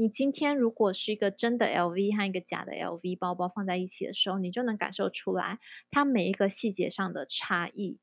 你今天如果是一个真的 LV 和一个假的 LV 包包放在一起的时候，你就能感受出来它每一个细节上的差异。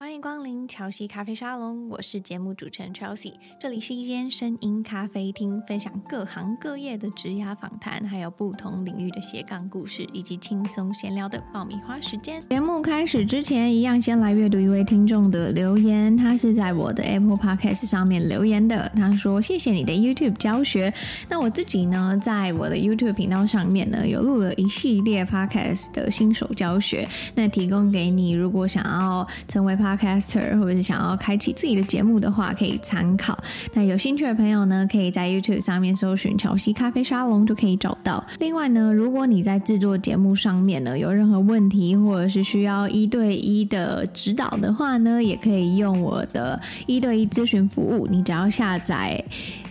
欢迎光临乔西咖啡沙龙，我是节目主持人 Chelsea。这里是一间声音咖啡厅，分享各行各业的职涯访谈，还有不同领域的斜杠故事，以及轻松闲聊的爆米花时间。节目开始之前，一样先来阅读一位听众的留言。他是在我的 Apple Podcast 上面留言的，他说：“谢谢你的 YouTube 教学。”那我自己呢，在我的 YouTube 频道上面呢，有录了一系列 Podcast 的新手教学，那提供给你，如果想要成为 Pod，Podcaster 或者是想要开启自己的节目的话，可以参考。那有兴趣的朋友呢，可以在 YouTube 上面搜寻“乔西咖啡沙龙”就可以找到。另外呢，如果你在制作节目上面呢，有任何问题，或者是需要一对一的指导的话呢，也可以用我的一对一咨询服务。你只要下载。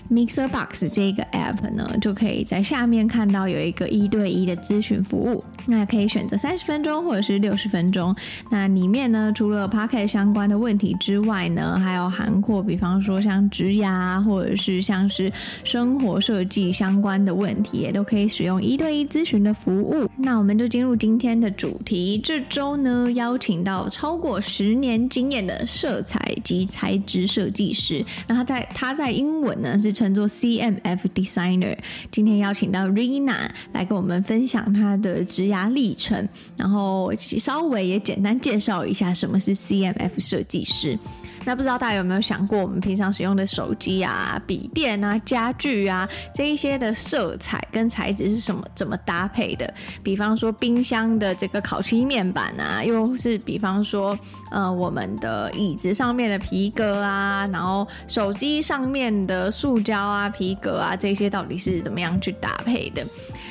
Mixer Box 这个 app 呢，就可以在下面看到有一个一对一的咨询服务，那可以选择三十分钟或者是六十分钟。那里面呢，除了 Pocket 相关的问题之外呢，还有涵括，比方说像职涯或者是像是生活设计相关的问题，也都可以使用一对一咨询的服务。那我们就进入今天的主题。这周呢，邀请到超过十年经验的色彩及材质设计师。那他在他在英文呢是。称作 CMF Designer，今天邀请到 Rina 来跟我们分享她的职涯历程，然后稍微也简单介绍一下什么是 CMF 设计师。那不知道大家有没有想过，我们平常使用的手机啊、笔电啊、家具啊这一些的色彩跟材质是什么？怎么搭配的？比方说冰箱的这个烤漆面板啊，又是比方说呃我们的椅子上面的皮革啊，然后手机上面的塑胶啊、皮革啊这些到底是怎么样去搭配的？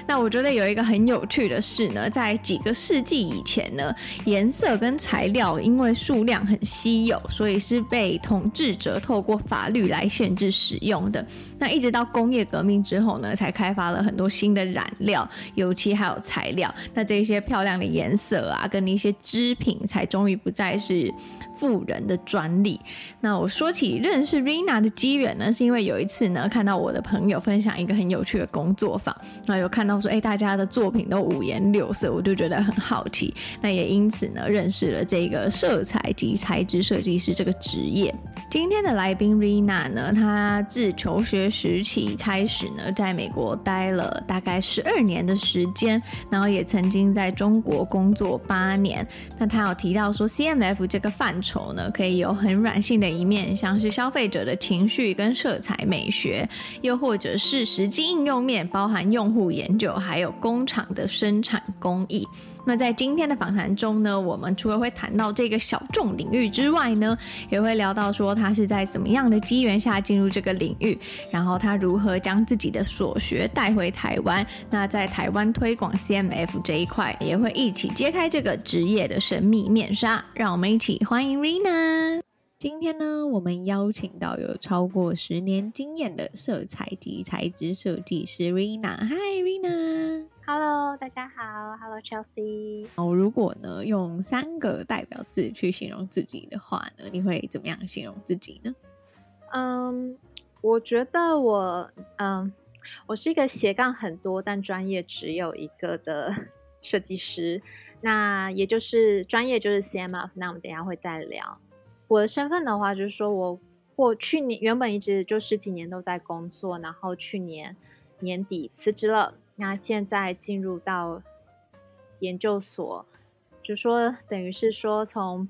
那我觉得有一个很有趣的事呢，在几个世纪以前呢，颜色跟材料因为数量很稀有，所以是被统治者透过法律来限制使用的。那一直到工业革命之后呢，才开发了很多新的染料、油漆还有材料。那这些漂亮的颜色啊，跟一些织品，才终于不再是。富人的专利。那我说起认识 Rina 的机缘呢，是因为有一次呢，看到我的朋友分享一个很有趣的工作坊，那有看到说，哎，大家的作品都五颜六色，我就觉得很好奇。那也因此呢，认识了这个色彩及材质设计师这个职业。今天的来宾 Rina 呢，她自求学时期开始呢，在美国待了大概十二年的时间，然后也曾经在中国工作八年。那她有提到说，CMF 这个范丑呢，可以有很软性的一面，像是消费者的情绪跟色彩美学，又或者是实际应用面，包含用户研究，还有工厂的生产工艺。那在今天的访谈中呢，我们除了会谈到这个小众领域之外呢，也会聊到说他是在怎么样的机缘下进入这个领域，然后他如何将自己的所学带回台湾。那在台湾推广 CMF 这一块，也会一起揭开这个职业的神秘面纱。让我们一起欢迎 Rina。今天呢，我们邀请到有超过十年经验的色彩及材质设计师 Rina。Hi Rina。Hello，大家好。Hello Chelsea。哦，如果呢用三个代表字去形容自己的话呢，你会怎么样形容自己呢？嗯，um, 我觉得我嗯，um, 我是一个斜杠很多但专业只有一个的设计师。那也就是专业就是 CMF。那我们等一下会再聊。我的身份的话，就是说我过去年原本一直就十几年都在工作，然后去年年底辞职了。那现在进入到研究所，就说等于是说从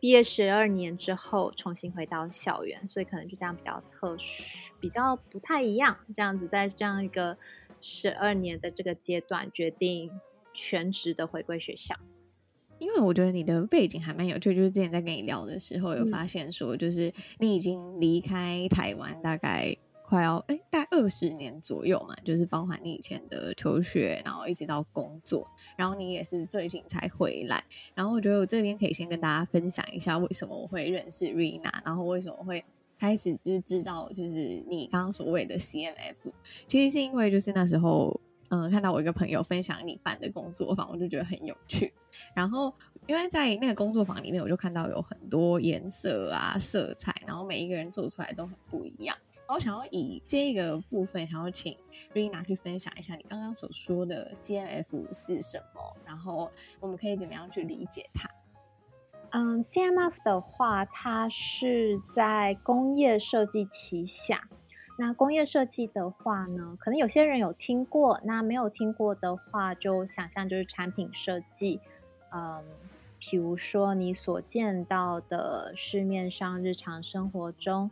毕业十二年之后重新回到校园，所以可能就这样比较特殊，比较不太一样。这样子在这样一个十二年的这个阶段，决定全职的回归学校。因为我觉得你的背景还蛮有趣，就是之前在跟你聊的时候有发现说，就是你已经离开台湾大概。快要哎，大概二十年左右嘛，就是包含你以前的求学，然后一直到工作，然后你也是最近才回来。然后我觉得我这边可以先跟大家分享一下，为什么我会认识 Rina，然后为什么会开始就是知道就是你刚刚所谓的 CMF，其实是因为就是那时候嗯看到我一个朋友分享你办的工作坊，我就觉得很有趣。然后因为在那个工作坊里面，我就看到有很多颜色啊、色彩，然后每一个人做出来都很不一样。我想要以这个部分，想要请 Rina 去分享一下你刚刚所说的 CMF 是什么，然后我们可以怎么样去理解它？嗯，CMF 的话，它是在工业设计旗下。那工业设计的话呢，可能有些人有听过，那没有听过的话，就想象就是产品设计。嗯，比如说你所见到的市面上日常生活中，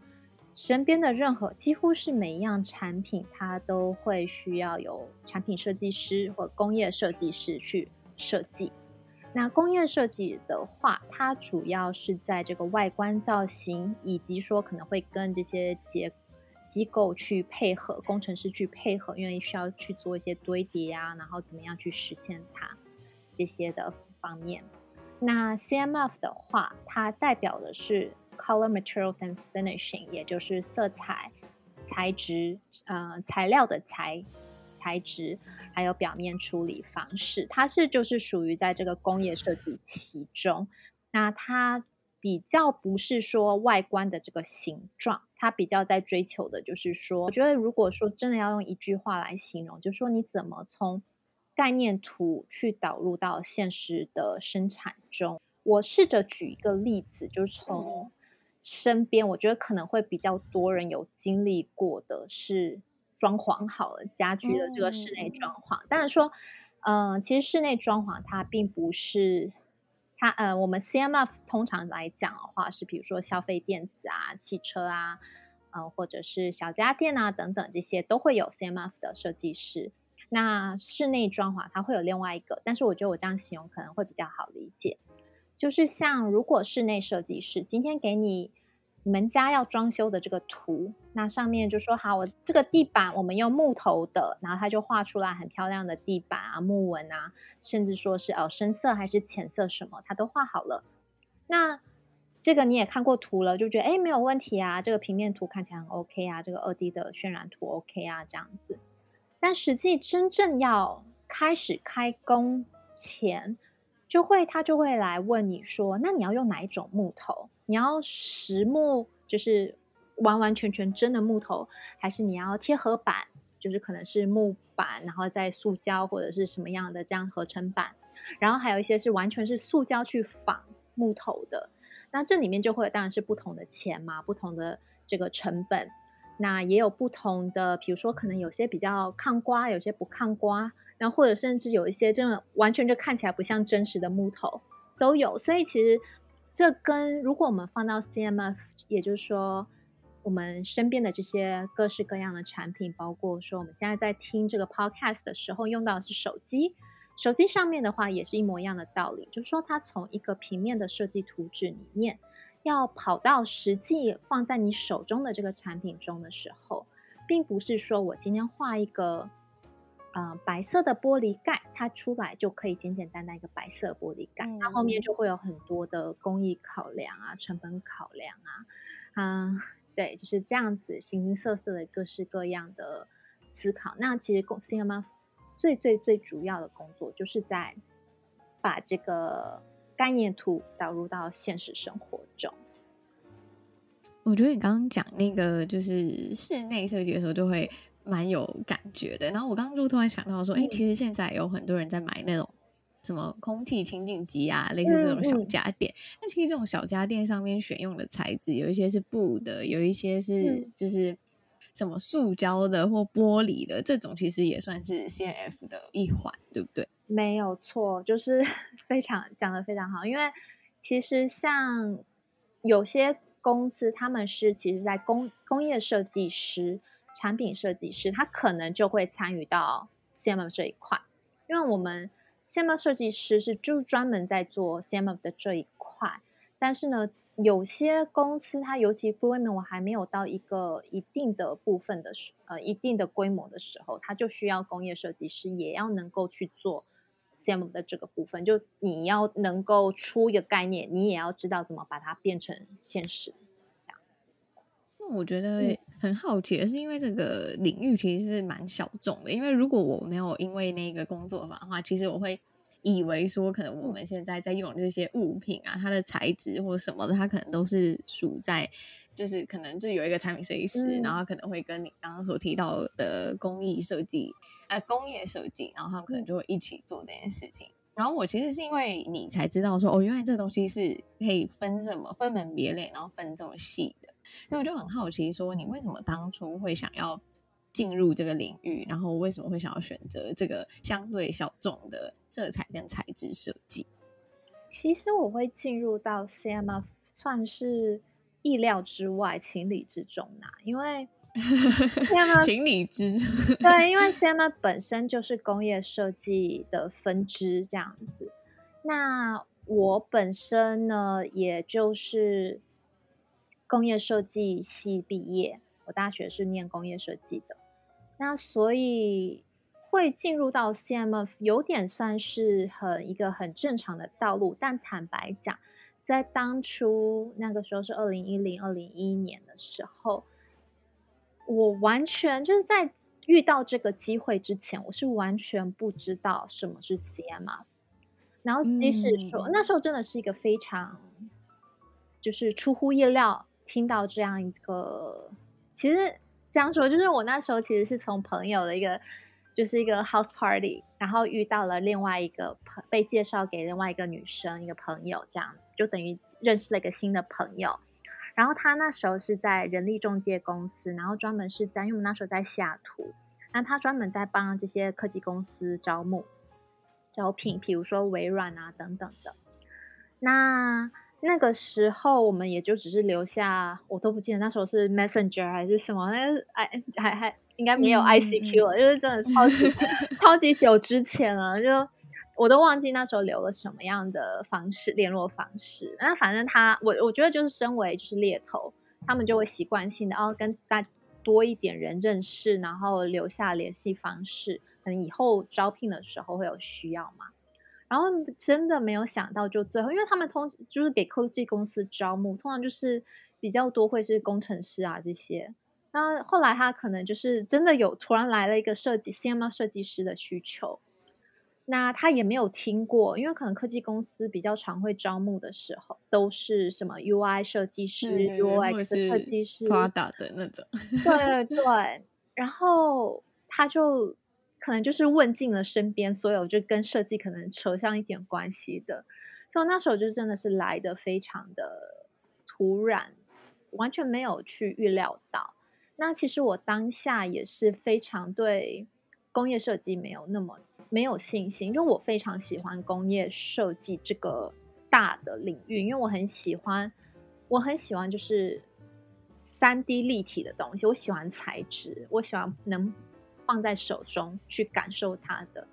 身边的任何几乎是每一样产品，它都会需要有产品设计师或工业设计师去设计。那工业设计的话，它主要是在这个外观造型，以及说可能会跟这些结。机构去配合，工程师去配合，因为需要去做一些堆叠啊，然后怎么样去实现它这些的方面。那 CMF 的话，它代表的是 Color Materials and Finishing，也就是色彩、材质、呃材料的材材质，还有表面处理方式。它是就是属于在这个工业设计其中。那它。比较不是说外观的这个形状，它比较在追求的就是说，我觉得如果说真的要用一句话来形容，就是说你怎么从概念图去导入到现实的生产中。我试着举一个例子，就是从身边，我觉得可能会比较多人有经历过的是装潢好了家居的这个室内装潢。当然说，嗯、呃，其实室内装潢它并不是。它呃，我们 CMF 通常来讲的话，是比如说消费电子啊、汽车啊，呃，或者是小家电啊等等这些都会有 CMF 的设计师。那室内装潢它会有另外一个，但是我觉得我这样形容可能会比较好理解，就是像如果室内设计师今天给你。你们家要装修的这个图，那上面就说好，我这个地板我们用木头的，然后他就画出来很漂亮的地板啊、木纹啊，甚至说是哦深色还是浅色什么，他都画好了。那这个你也看过图了，就觉得哎没有问题啊，这个平面图看起来很 OK 啊，这个二 D 的渲染图 OK 啊这样子。但实际真正要开始开工前，就会他就会来问你说，那你要用哪一种木头？你要实木，就是完完全全真的木头，还是你要贴合板，就是可能是木板，然后再塑胶或者是什么样的这样合成板，然后还有一些是完全是塑胶去仿木头的，那这里面就会当然是不同的钱嘛，不同的这个成本，那也有不同的，比如说可能有些比较抗刮，有些不抗刮，那或者甚至有一些真的完全就看起来不像真实的木头都有，所以其实。这跟如果我们放到 CMF，也就是说，我们身边的这些各式各样的产品，包括说我们现在在听这个 podcast 的时候用到的是手机，手机上面的话也是一模一样的道理，就是说它从一个平面的设计图纸里面，要跑到实际放在你手中的这个产品中的时候，并不是说我今天画一个。呃，白色的玻璃盖，它出来就可以简简单单一个白色玻璃盖，它后面就会有很多的工艺考量啊、成本考量啊，嗯、呃，对，就是这样子形形色色的各式各样的思考。那其实公司嘛，最最最主要的工作就是在把这个概念图导入到现实生活中。我觉得你刚刚讲那个就是室内设计的时候，就会。蛮有感觉的，然后我刚刚就突然想到说，哎、嗯，其实现在有很多人在买那种什么空气清净机啊，类似这种小家电。那、嗯、其实这种小家电上面选用的材质，有一些是布的，有一些是就是什么塑胶的或玻璃的，这种其实也算是 C N F 的一环，对不对？没有错，就是 非常讲的非常好，因为其实像有些公司，他们是其实在工工业设计师。产品设计师，他可能就会参与到 CMF 这一块，因为我们 CMF 设计师是就专门在做 CMF 的这一块。但是呢，有些公司它尤其规模还没有到一个一定的部分的时，呃，一定的规模的时候，它就需要工业设计师也要能够去做 CMF 的这个部分。就你要能够出一个概念，你也要知道怎么把它变成现实。我觉得很好奇的是，因为这个领域其实是蛮小众的。因为如果我没有因为那个工作坊的话，其实我会以为说，可能我们现在在用这些物品啊，它的材质或什么的，它可能都是属在，就是可能就有一个产品设计师，嗯、然后可能会跟你刚刚所提到的工艺设计，呃，工业设计，然后他们可能就会一起做这件事情。然后我其实是因为你才知道说，哦，原来这东西是可以分这么分门别类，然后分这么细的，所以我就很好奇说，你为什么当初会想要？进入这个领域，然后为什么会想要选择这个相对小众的色彩跟材质设计？其实我会进入到 CMF 算是意料之外、情理之中呐，因为 CMF 情理之对，因为 CMF 本身就是工业设计的分支这样子。那我本身呢，也就是工业设计系毕业，我大学是念工业设计的。那所以会进入到 CMF 有点算是很一个很正常的道路，但坦白讲，在当初那个时候是二零一零、二零一一年的时候，我完全就是在遇到这个机会之前，我是完全不知道什么是 CMF。然后即使说、嗯、那时候真的是一个非常就是出乎意料，听到这样一个其实。这样说，就是我那时候其实是从朋友的一个，就是一个 house party，然后遇到了另外一个朋，被介绍给另外一个女生一个朋友，这样就等于认识了一个新的朋友。然后他那时候是在人力中介公司，然后专门是在，因为我们那时候在西雅图，那他专门在帮这些科技公司招募、招聘，比如说微软啊等等的。那那个时候我们也就只是留下，我都不记得那时候是 Messenger 还是什么，那个哎还还应该没有 ICQ 了，嗯、就是真的超级 超级久之前了，就我都忘记那时候留了什么样的方式联络方式。那反正他我我觉得就是身为就是猎头，他们就会习惯性的哦跟大多一点人认识，然后留下联系方式，可能以后招聘的时候会有需要嘛。然后真的没有想到，就最后，因为他们通就是给科技公司招募，通常就是比较多会是工程师啊这些。那后来他可能就是真的有突然来了一个设计 CMO 设计师的需求，那他也没有听过，因为可能科技公司比较常会招募的时候都是什么 UI 设计师、对对对 UX 设计师、Prada 的那种。对对对，然后他就。可能就是问尽了身边所有就跟设计可能扯上一点关系的，所以那时候就真的是来得非常的突然，完全没有去预料到。那其实我当下也是非常对工业设计没有那么没有信心，因为我非常喜欢工业设计这个大的领域，因为我很喜欢，我很喜欢就是三 D 立体的东西，我喜欢材质，我喜欢能。放在手中去感受它的，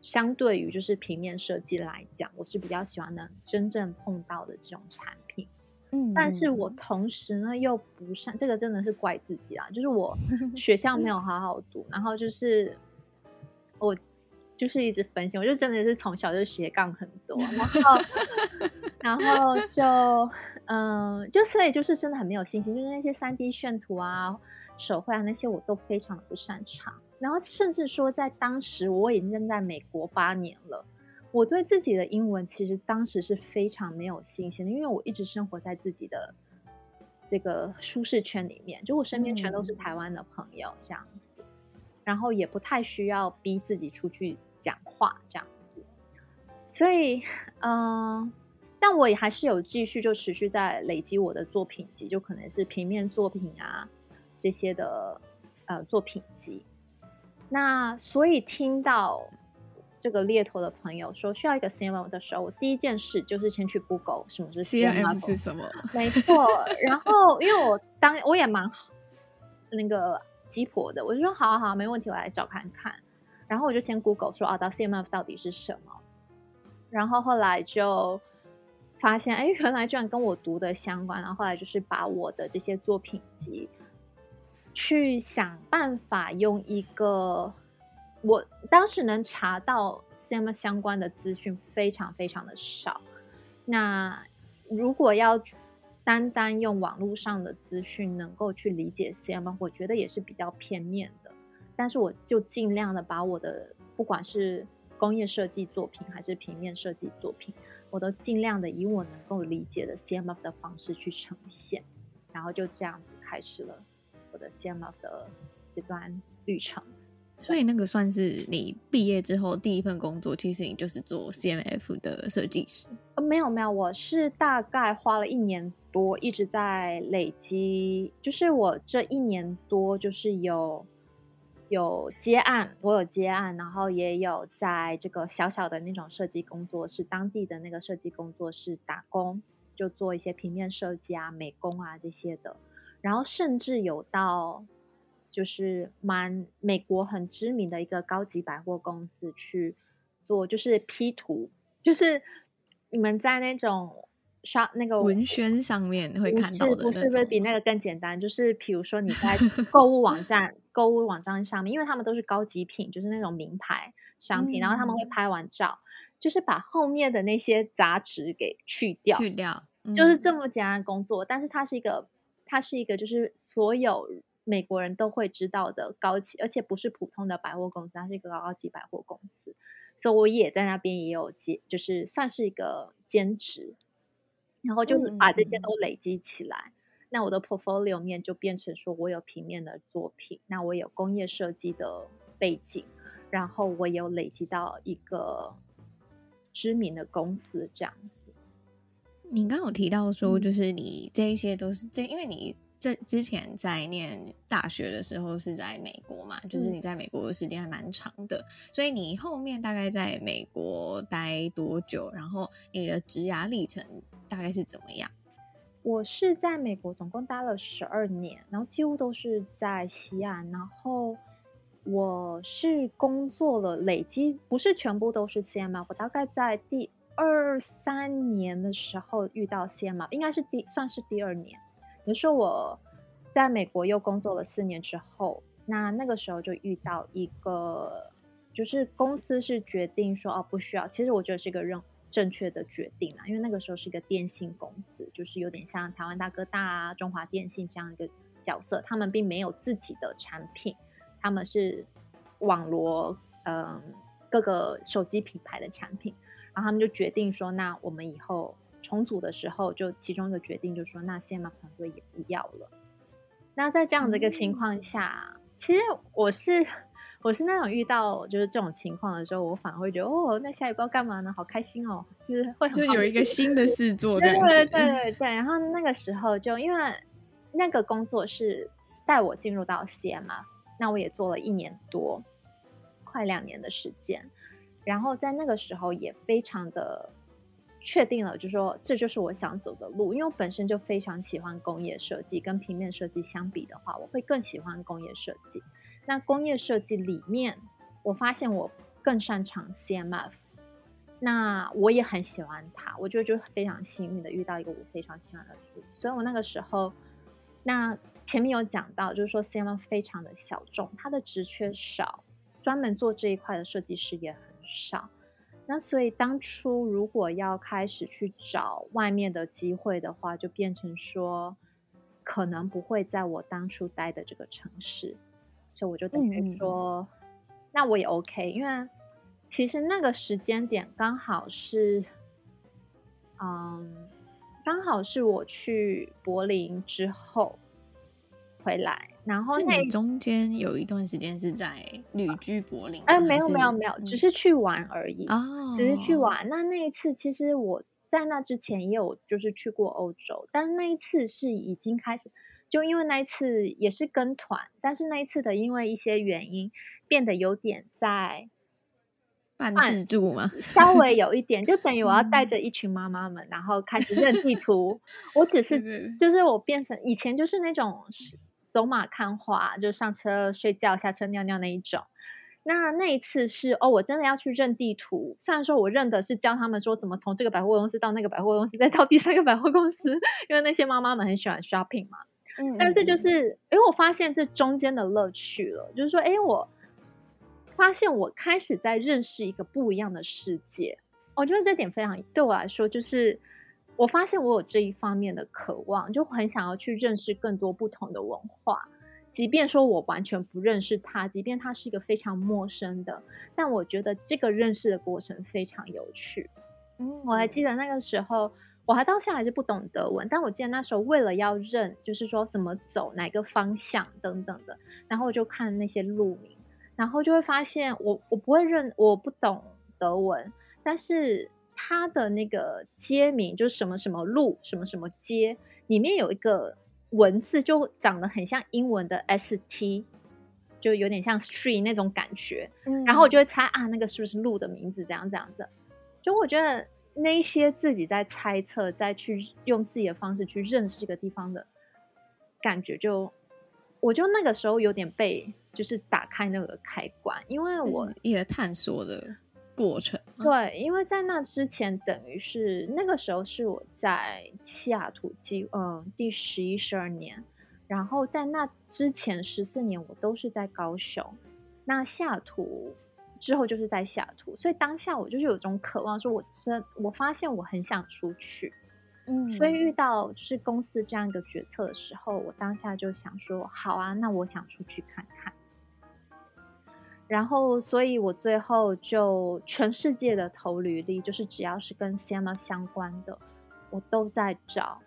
相对于就是平面设计来讲，我是比较喜欢能真正碰到的这种产品。嗯，但是我同时呢又不善，这个真的是怪自己啦，就是我 学校没有好好读，然后就是我就是一直分心，我就真的是从小就斜杠很多，然后 然后就嗯，就所以就是真的很没有信心，就是那些三 D 炫图啊。手绘啊，那些我都非常的不擅长，然后甚至说在当时我已经在美国八年了，我对自己的英文其实当时是非常没有信心的，因为我一直生活在自己的这个舒适圈里面，就我身边全都是台湾的朋友这样子，然后也不太需要逼自己出去讲话这样子，所以嗯，但我也还是有继续就持续在累积我的作品集，就可能是平面作品啊。这些的呃作品集，那所以听到这个猎头的朋友说需要一个 CMF 的时候，我第一件事就是先去 Google 什么是 CMF 是什么？没错，然后因为我当我也蛮那个鸡婆的，我就说好好好，没问题，我来找看看。然后我就先 Google 说啊，到 CMF 到底是什么？然后后来就发现，哎，原来居然跟我读的相关。然后后来就是把我的这些作品集。去想办法用一个，我当时能查到 CM 相关的资讯非常非常的少。那如果要单单用网络上的资讯能够去理解 CM，我觉得也是比较片面的。但是我就尽量的把我的不管是工业设计作品还是平面设计作品，我都尽量的以我能够理解的 CMF 的方式去呈现，然后就这样子开始了我的 CMF 的这段旅程。所以那个算是你毕业之后第一份工作，其实你就是做 CMF 的设计师。呃，没有没有，我是大概花了一年多，一直在累积，就是我这一年多就是有。有接案，我有接案，然后也有在这个小小的那种设计工作室，当地的那个设计工作室打工，就做一些平面设计啊、美工啊这些的。然后甚至有到就是蛮美国很知名的一个高级百货公司去做，就是 P 图，就是你们在那种。刷那个文宣上面会看到的，不是不是比那个更简单？就是比如说你在 购物网站、购物网站上面，因为他们都是高级品，就是那种名牌商品，嗯、然后他们会拍完照，就是把后面的那些杂质给去掉，去掉，嗯、就是这么简单的工作。但是它是一个，它是一个，就是所有美国人都会知道的高级，而且不是普通的百货公司，它是一个高级百货公司。所以我也在那边也有兼，就是算是一个兼职。然后就是把这些都累积起来，嗯、那我的 portfolio 面就变成说，我有平面的作品，那我有工业设计的背景，然后我有累积到一个知名的公司这样子。你刚刚有提到说，就是你这一些都是这，因为你。这之前在念大学的时候是在美国嘛，就是你在美国的时间还蛮长的，嗯、所以你后面大概在美国待多久？然后你的职涯历程大概是怎么样？我是在美国总共待了十二年，然后几乎都是在西岸，然后我是工作了累积，不是全部都是 C M 嘛我大概在第二三年的时候遇到 CMF，应该是第算是第二年。比如说我在美国又工作了四年之后，那那个时候就遇到一个，就是公司是决定说哦，不需要，其实我觉得是一个正正确的决定啦，因为那个时候是一个电信公司，就是有点像台湾大哥大啊、中华电信这样一个角色，他们并没有自己的产品，他们是网罗嗯各个手机品牌的产品，然后他们就决定说，那我们以后。重组的时候，就其中一个决定就是说，那 CMF 团队也不要了。那在这样的一个情况下，嗯、其实我是我是那种遇到就是这种情况的时候，我反而会觉得哦，那下一步要干嘛呢？好开心哦，就是会很就有一个新的事做。对对对对。然后那个时候就因为那个工作是带我进入到 CMF，那我也做了一年多，快两年的时间。然后在那个时候也非常的。确定了，就说这就是我想走的路，因为我本身就非常喜欢工业设计，跟平面设计相比的话，我会更喜欢工业设计。那工业设计里面，我发现我更擅长 CMF，那我也很喜欢它，我觉得就非常幸运的遇到一个我非常喜欢的书，所以我那个时候，那前面有讲到，就是说 CMF 非常的小众，它的职缺少，专门做这一块的设计师也很少。那所以当初如果要开始去找外面的机会的话，就变成说可能不会在我当初待的这个城市，所以我就等于说，嗯、那我也 OK，因为其实那个时间点刚好是，嗯，刚好是我去柏林之后回来。然后那中间有一段时间是在旅居柏林，哎，没有没有没有，只是去玩而已哦，只是去玩。那那一次其实我在那之前也有就是去过欧洲，但是那一次是已经开始，就因为那一次也是跟团，但是那一次的因为一些原因变得有点在半自助吗，稍微有一点，就等于我要带着一群妈妈们，然后开始认地图。我只是就是我变成以前就是那种。走马看花，就上车睡觉，下车尿尿那一种。那那一次是哦，我真的要去认地图。虽然说我认的是教他们说怎么从这个百货公司到那个百货公司，再到第三个百货公司，因为那些妈妈们很喜欢 shopping 嘛。嗯，但这就是，因为我发现这中间的乐趣了，就是说，哎，我发现我开始在认识一个不一样的世界。我觉得这点非常对我来说就是。我发现我有这一方面的渴望，就很想要去认识更多不同的文化。即便说我完全不认识他，即便他是一个非常陌生的，但我觉得这个认识的过程非常有趣。嗯，我还记得那个时候，我还到现在还是不懂德文，但我记得那时候为了要认，就是说怎么走，哪个方向等等的，然后我就看那些路名，然后就会发现我我不会认，我不懂德文，但是它的那个街名就是什么什么路，什么什么街，里面有一个。文字就长得很像英文的 st，就有点像 street 那种感觉。嗯，然后我就会猜啊，那个是不是路的名字？这样这样子。就我觉得那些自己在猜测，再去用自己的方式去认识一个地方的感觉就，就我就那个时候有点被就是打开那个开关，因为我也探索的。过程对，因为在那之前，等于是那个时候是我在西雅图，第嗯第十一、十二年，然后在那之前十四年，我都是在高雄。那西雅图之后就是在西雅图，所以当下我就是有种渴望，说我真我发现我很想出去，嗯，所以遇到就是公司这样一个决策的时候，我当下就想说，好啊，那我想出去看看。然后，所以我最后就全世界的投履历，就是只要是跟 CMF 相关的，我都在找。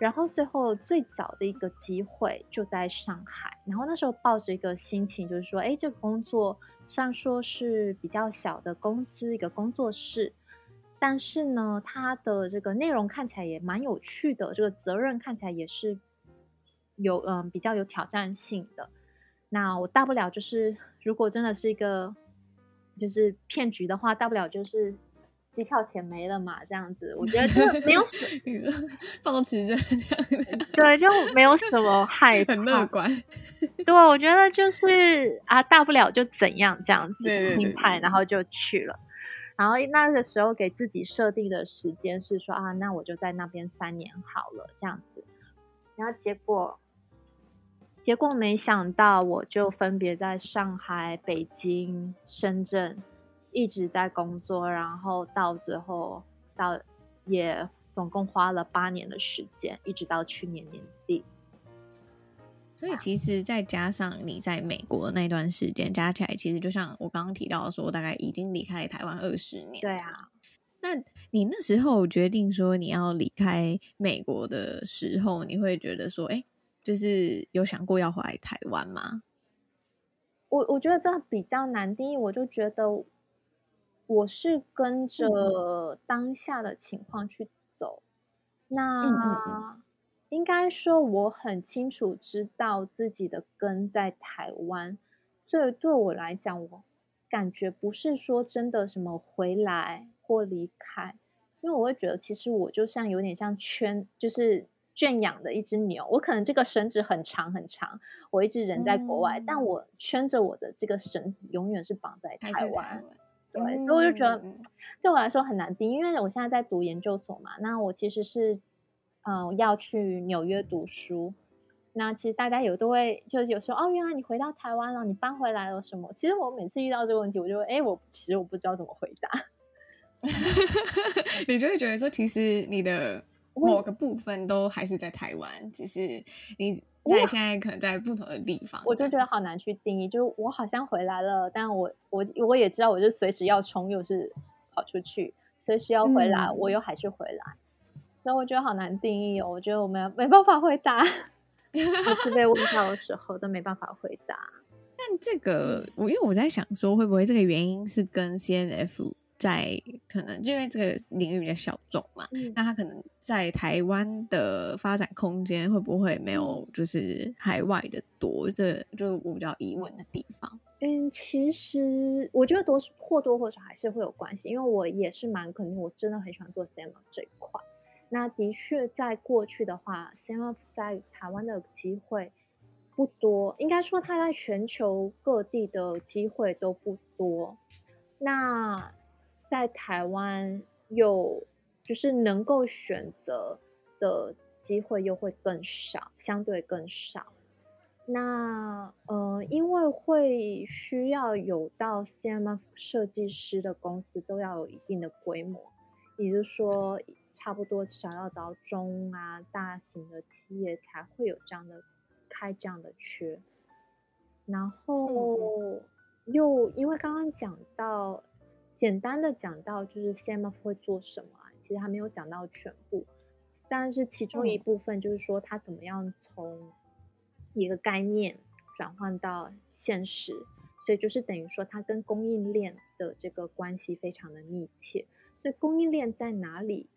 然后最后最早的一个机会就在上海。然后那时候抱着一个心情，就是说，哎，这个工作虽然说是比较小的公司，一个工作室，但是呢，它的这个内容看起来也蛮有趣的，这个责任看起来也是有嗯比较有挑战性的。那我大不了就是。如果真的是一个就是骗局的话，大不了就是机票钱没了嘛，这样子，我觉得就 没有什么，抱持着这样，对，就没有什么害怕，很乐观。对，我觉得就是啊，大不了就怎样这样子心态，然后就去了。然后那个时候给自己设定的时间是说啊，那我就在那边三年好了，这样子。然后结果。结果没想到，我就分别在上海、北京、深圳一直在工作，然后到最后到也总共花了八年的时间，一直到去年年底。所以其实再加上你在美国的那段时间，加起来其实就像我刚刚提到说，大概已经离开台湾二十年。对啊，那你那时候决定说你要离开美国的时候，你会觉得说，哎？就是有想过要回来台湾吗？我我觉得这比较难第一。我就觉得我是跟着当下的情况去走。嗯、那应该说我很清楚知道自己的根在台湾，所以对我来讲，我感觉不是说真的什么回来或离开，因为我会觉得其实我就像有点像圈，就是。圈养的一只牛，我可能这个绳子很长很长，我一直人在国外，嗯、但我圈着我的这个绳子永远是绑在台湾。对，嗯、所以我就觉得对我来说很难定，因为我现在在读研究所嘛，那我其实是嗯、呃、要去纽约读书。那其实大家有都会就有时候哦，原来你回到台湾了，你搬回来了什么？其实我每次遇到这个问题，我就哎，我其实我不知道怎么回答。你就会觉得说，其实你的。某个部分都还是在台湾，只是你在现在可能在不同的地方，我就觉得好难去定义。就是我好像回来了，但我我我也知道，我就随时要冲，又是跑出去，随时要回来，嗯、我又还是回来，所以我觉得好难定义哦。我觉得我们没办法回答，每次被问到的时候都没办法回答。但这个我因为我在想说，会不会这个原因是跟 CNF。在可能就因为这个领域比较小众嘛，嗯、那他可能在台湾的发展空间会不会没有就是海外的多？这就是我比较疑问的地方。嗯，其实我觉得多或多或少还是会有关系，因为我也是蛮肯定，我真的很喜欢做 CMF 这一块。那的确在过去的话，CMF 在台湾的机会不多，应该说它在全球各地的机会都不多。那在台湾又就是能够选择的机会又会更少，相对更少。那呃，因为会需要有到 CMF 设计师的公司都要有一定的规模，也就是说，差不多想要到中啊大型的企业才会有这样的开这样的缺。然后又因为刚刚讲到，简单的讲到就是 CMF 会做什么啊，其实还没有讲到全部，但是其中一部分就是说它怎么样从一个概念转换到现实，所以就是等于说它跟供应链的这个关系非常的密切，所以供应链在哪里，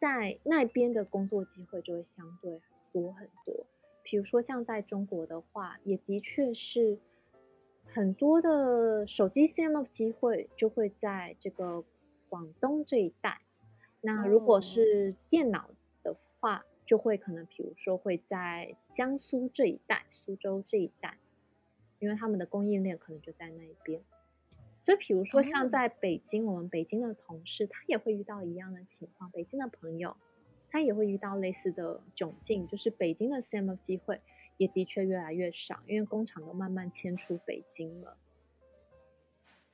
在那边的工作机会就会相对多很多。比如说像在中国的话，也的确是很多的手机 CMF 机会就会在这个广东这一带。那如果是电脑的话，就会可能比如说会在江苏这一带、苏州这一带，因为他们的供应链可能就在那一边。所以比如说像在北京，我们北京的同事他也会遇到一样的情况，北京的朋友。他也会遇到类似的窘境，就是北京的 CMF 机会也的确越来越少，因为工厂都慢慢迁出北京了。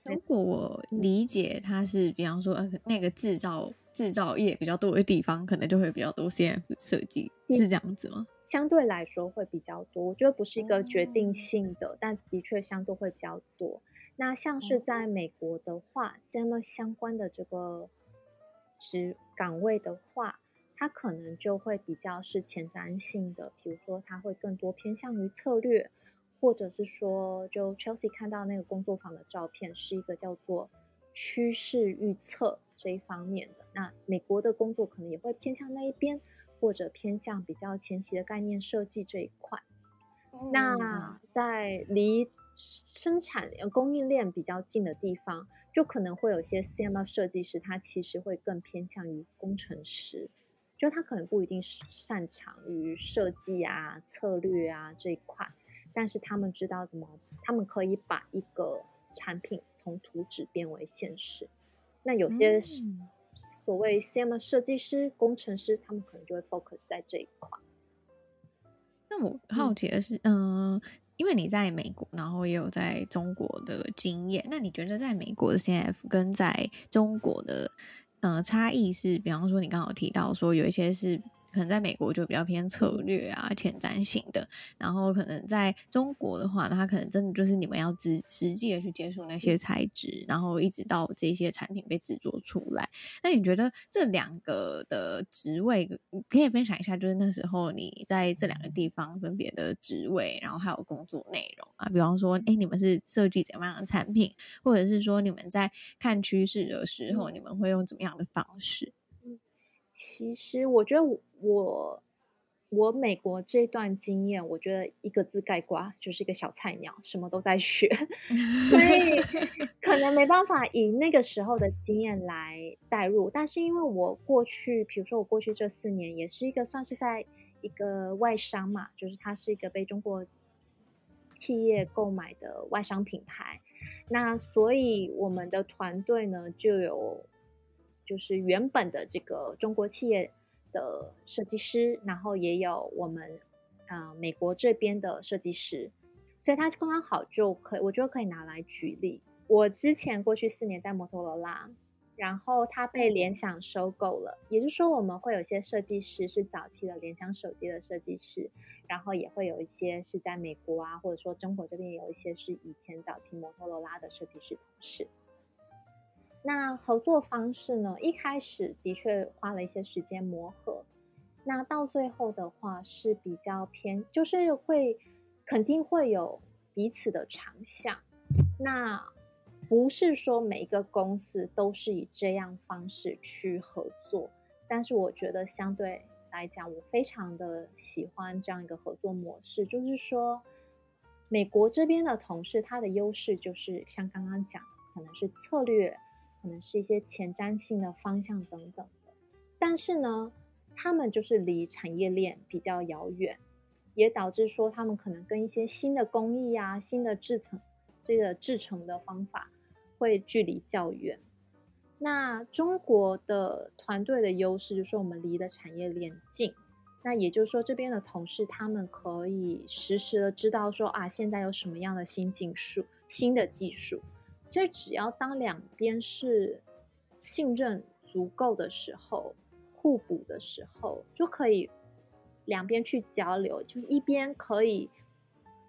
如果我理解它是，比方说，呃，那个制造制造业比较多的地方，可能就会比较多 CMF 设计，是这样子吗？相对来说会比较多，我觉得不是一个决定性的，嗯、但的确相对会比较多。那像是在美国的话，CMF 相关的这个职岗位的话。它可能就会比较是前瞻性的，比如说它会更多偏向于策略，或者是说，就 Chelsea 看到那个工作坊的照片，是一个叫做趋势预测这一方面的。那美国的工作可能也会偏向那一边，或者偏向比较前期的概念设计这一块。Oh. 那在离生产供应链比较近的地方，就可能会有些 CMF 设计师，他其实会更偏向于工程师。就他可能不一定擅长于设计啊、策略啊这一块，但是他们知道怎么，他们可以把一个产品从图纸变为现实。那有些所谓 CMF 设计师、工程师，他们可能就会 focus 在这一块。那我好奇的是，嗯、呃，因为你在美国，然后也有在中国的经验，那你觉得在美国的 CMF 跟在中国的？呃，差异是，比方说你刚好提到说有一些是。可能在美国就比较偏策略啊、前瞻性的，然后可能在中国的话，那它可能真的就是你们要直实际的去接触那些材质，然后一直到这些产品被制作出来。那你觉得这两个的职位，可以分享一下，就是那时候你在这两个地方分别的职位，然后还有工作内容啊？比方说，哎，你们是设计怎么样的产品，或者是说你们在看趋势的时候，你们会用怎么样的方式？其实我觉得我我美国这段经验，我觉得一个字概括，就是一个小菜鸟，什么都在学，所以可能没办法以那个时候的经验来代入。但是因为我过去，比如说我过去这四年，也是一个算是在一个外商嘛，就是它是一个被中国企业购买的外商品牌，那所以我们的团队呢就有。就是原本的这个中国企业的设计师，然后也有我们啊、呃、美国这边的设计师，所以他刚刚好就可以，我觉得可以拿来举例。我之前过去四年在摩托罗拉，然后他被联想收购了，也就是说我们会有一些设计师是早期的联想手机的设计师，然后也会有一些是在美国啊，或者说中国这边有一些是以前早期摩托罗拉的设计师同事。那合作方式呢？一开始的确花了一些时间磨合，那到最后的话是比较偏，就是会肯定会有彼此的长项。那不是说每一个公司都是以这样方式去合作，但是我觉得相对来讲，我非常的喜欢这样一个合作模式，就是说美国这边的同事他的优势就是像刚刚讲的，可能是策略。可能是一些前瞻性的方向等等的，但是呢，他们就是离产业链比较遥远，也导致说他们可能跟一些新的工艺啊、新的制成这个制成的方法会距离较远。那中国的团队的优势就是我们离的产业链近，那也就是说这边的同事他们可以实时的知道说啊，现在有什么样的新技术、新的技术。就只要当两边是信任足够的时候，互补的时候，就可以两边去交流，就是一边可以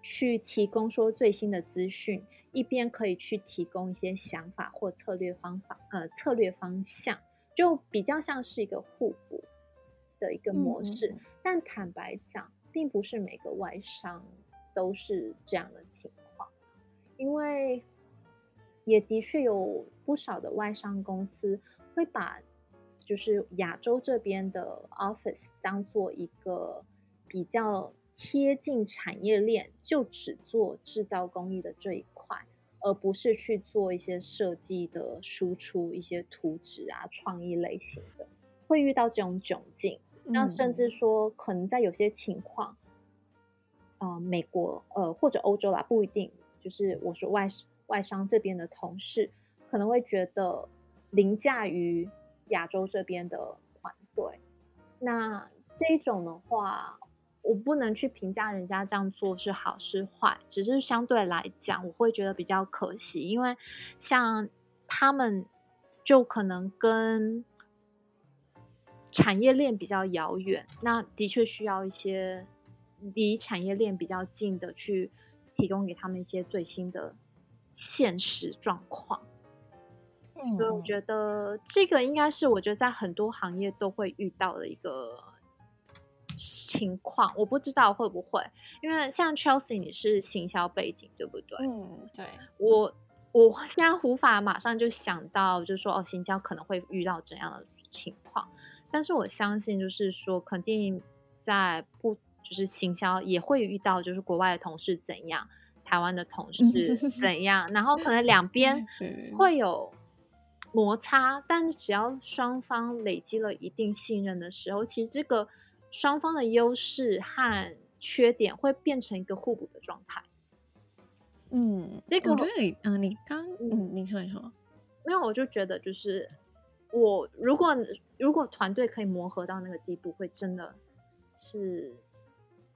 去提供说最新的资讯，一边可以去提供一些想法或策略方法，呃，策略方向，就比较像是一个互补的一个模式。但坦白讲，并不是每个外商都是这样的情况，因为也的确有不少的外商公司会把就是亚洲这边的 office 当做一个比较。贴近产业链，就只做制造工艺的这一块，而不是去做一些设计的输出、一些图纸啊、创意类型的，会遇到这种窘境。那甚至说，可能在有些情况，呃，美国呃或者欧洲啦，不一定。就是我说外外商这边的同事，可能会觉得凌驾于亚洲这边的团队。那这种的话。我不能去评价人家这样做是好是坏，只是相对来讲，我会觉得比较可惜，因为像他们就可能跟产业链比较遥远，那的确需要一些离产业链比较近的去提供给他们一些最新的现实状况。嗯，所以我觉得这个应该是我觉得在很多行业都会遇到的一个。情况我不知道会不会，因为像 Chelsea 你是行销背景对不对？嗯，对。我我现在无法马上就想到，就是说哦，行销可能会遇到怎样的情况，但是我相信就是说，肯定在不就是行销也会遇到，就是国外的同事怎样，台湾的同事 怎样，然后可能两边 会有摩擦，但只要双方累积了一定信任的时候，其实这个。双方的优势和缺点会变成一个互补的状态。嗯，这个我觉得你，嗯、呃，你刚，嗯，你说你说，没有，我就觉得就是我如果如果团队可以磨合到那个地步，会真的是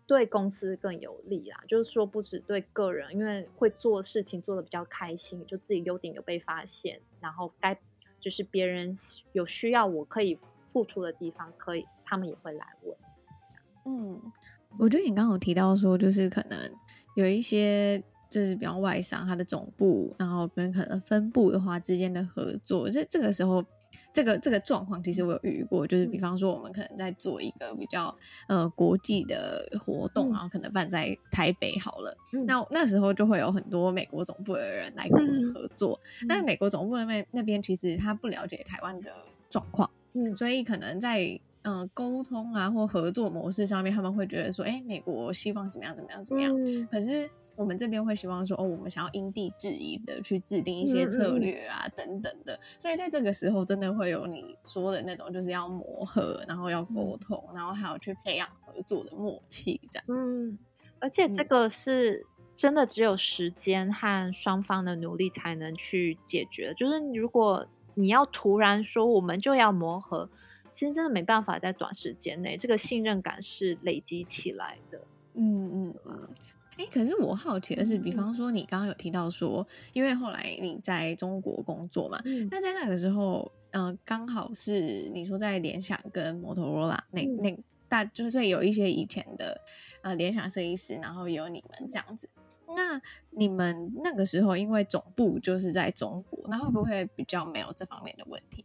对公司更有利啦。就是说，不止对个人，因为会做事情做的比较开心，就自己优点有被发现，然后该就是别人有需要我可以付出的地方，可以他们也会来问。嗯，我觉得你刚刚有提到说，就是可能有一些就是比较外商，它的总部，然后跟可能分部的话之间的合作，这这个时候，这个这个状况，其实我有遇过，就是比方说我们可能在做一个比较呃国际的活动，然后可能办在台北好了，嗯、那那时候就会有很多美国总部的人来跟我们合作，嗯、但是美国总部那边那边其实他不了解台湾的状况，嗯，所以可能在。嗯，沟通啊，或合作模式上面，他们会觉得说，哎、欸，美国希望怎么样，怎么样，怎么样。嗯、可是我们这边会希望说，哦，我们想要因地制宜的去制定一些策略啊，嗯、等等的。所以在这个时候，真的会有你说的那种，就是要磨合，然后要沟通，嗯、然后还要去培养合作的默契，这样。嗯，而且这个是真的只有时间和双方的努力才能去解决。就是如果你要突然说，我们就要磨合。其实真的没办法在短时间内，这个信任感是累积起来的。嗯嗯嗯。哎、欸，可是我好奇的是，比方说你刚刚有提到说，因为后来你在中国工作嘛，嗯、那在那个时候，嗯、呃，刚好是你说在联想跟摩托罗拉那那大，就是有一些以前的呃联想设计师，然后有你们这样子。那你们那个时候因为总部就是在中国，那会不会比较没有这方面的问题？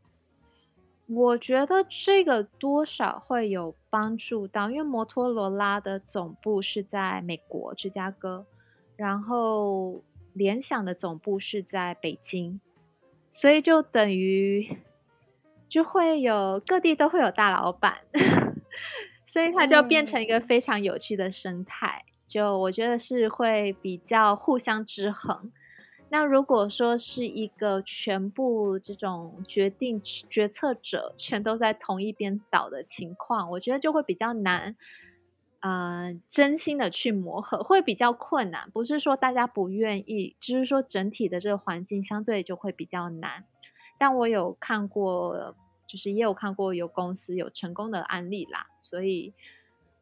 我觉得这个多少会有帮助到，因为摩托罗拉的总部是在美国芝加哥，然后联想的总部是在北京，所以就等于就会有各地都会有大老板，所以它就变成一个非常有趣的生态，就我觉得是会比较互相制衡。那如果说是一个全部这种决定决策者全都在同一边倒的情况，我觉得就会比较难，呃，真心的去磨合会比较困难。不是说大家不愿意，只是说整体的这个环境相对就会比较难。但我有看过，就是也有看过有公司有成功的案例啦，所以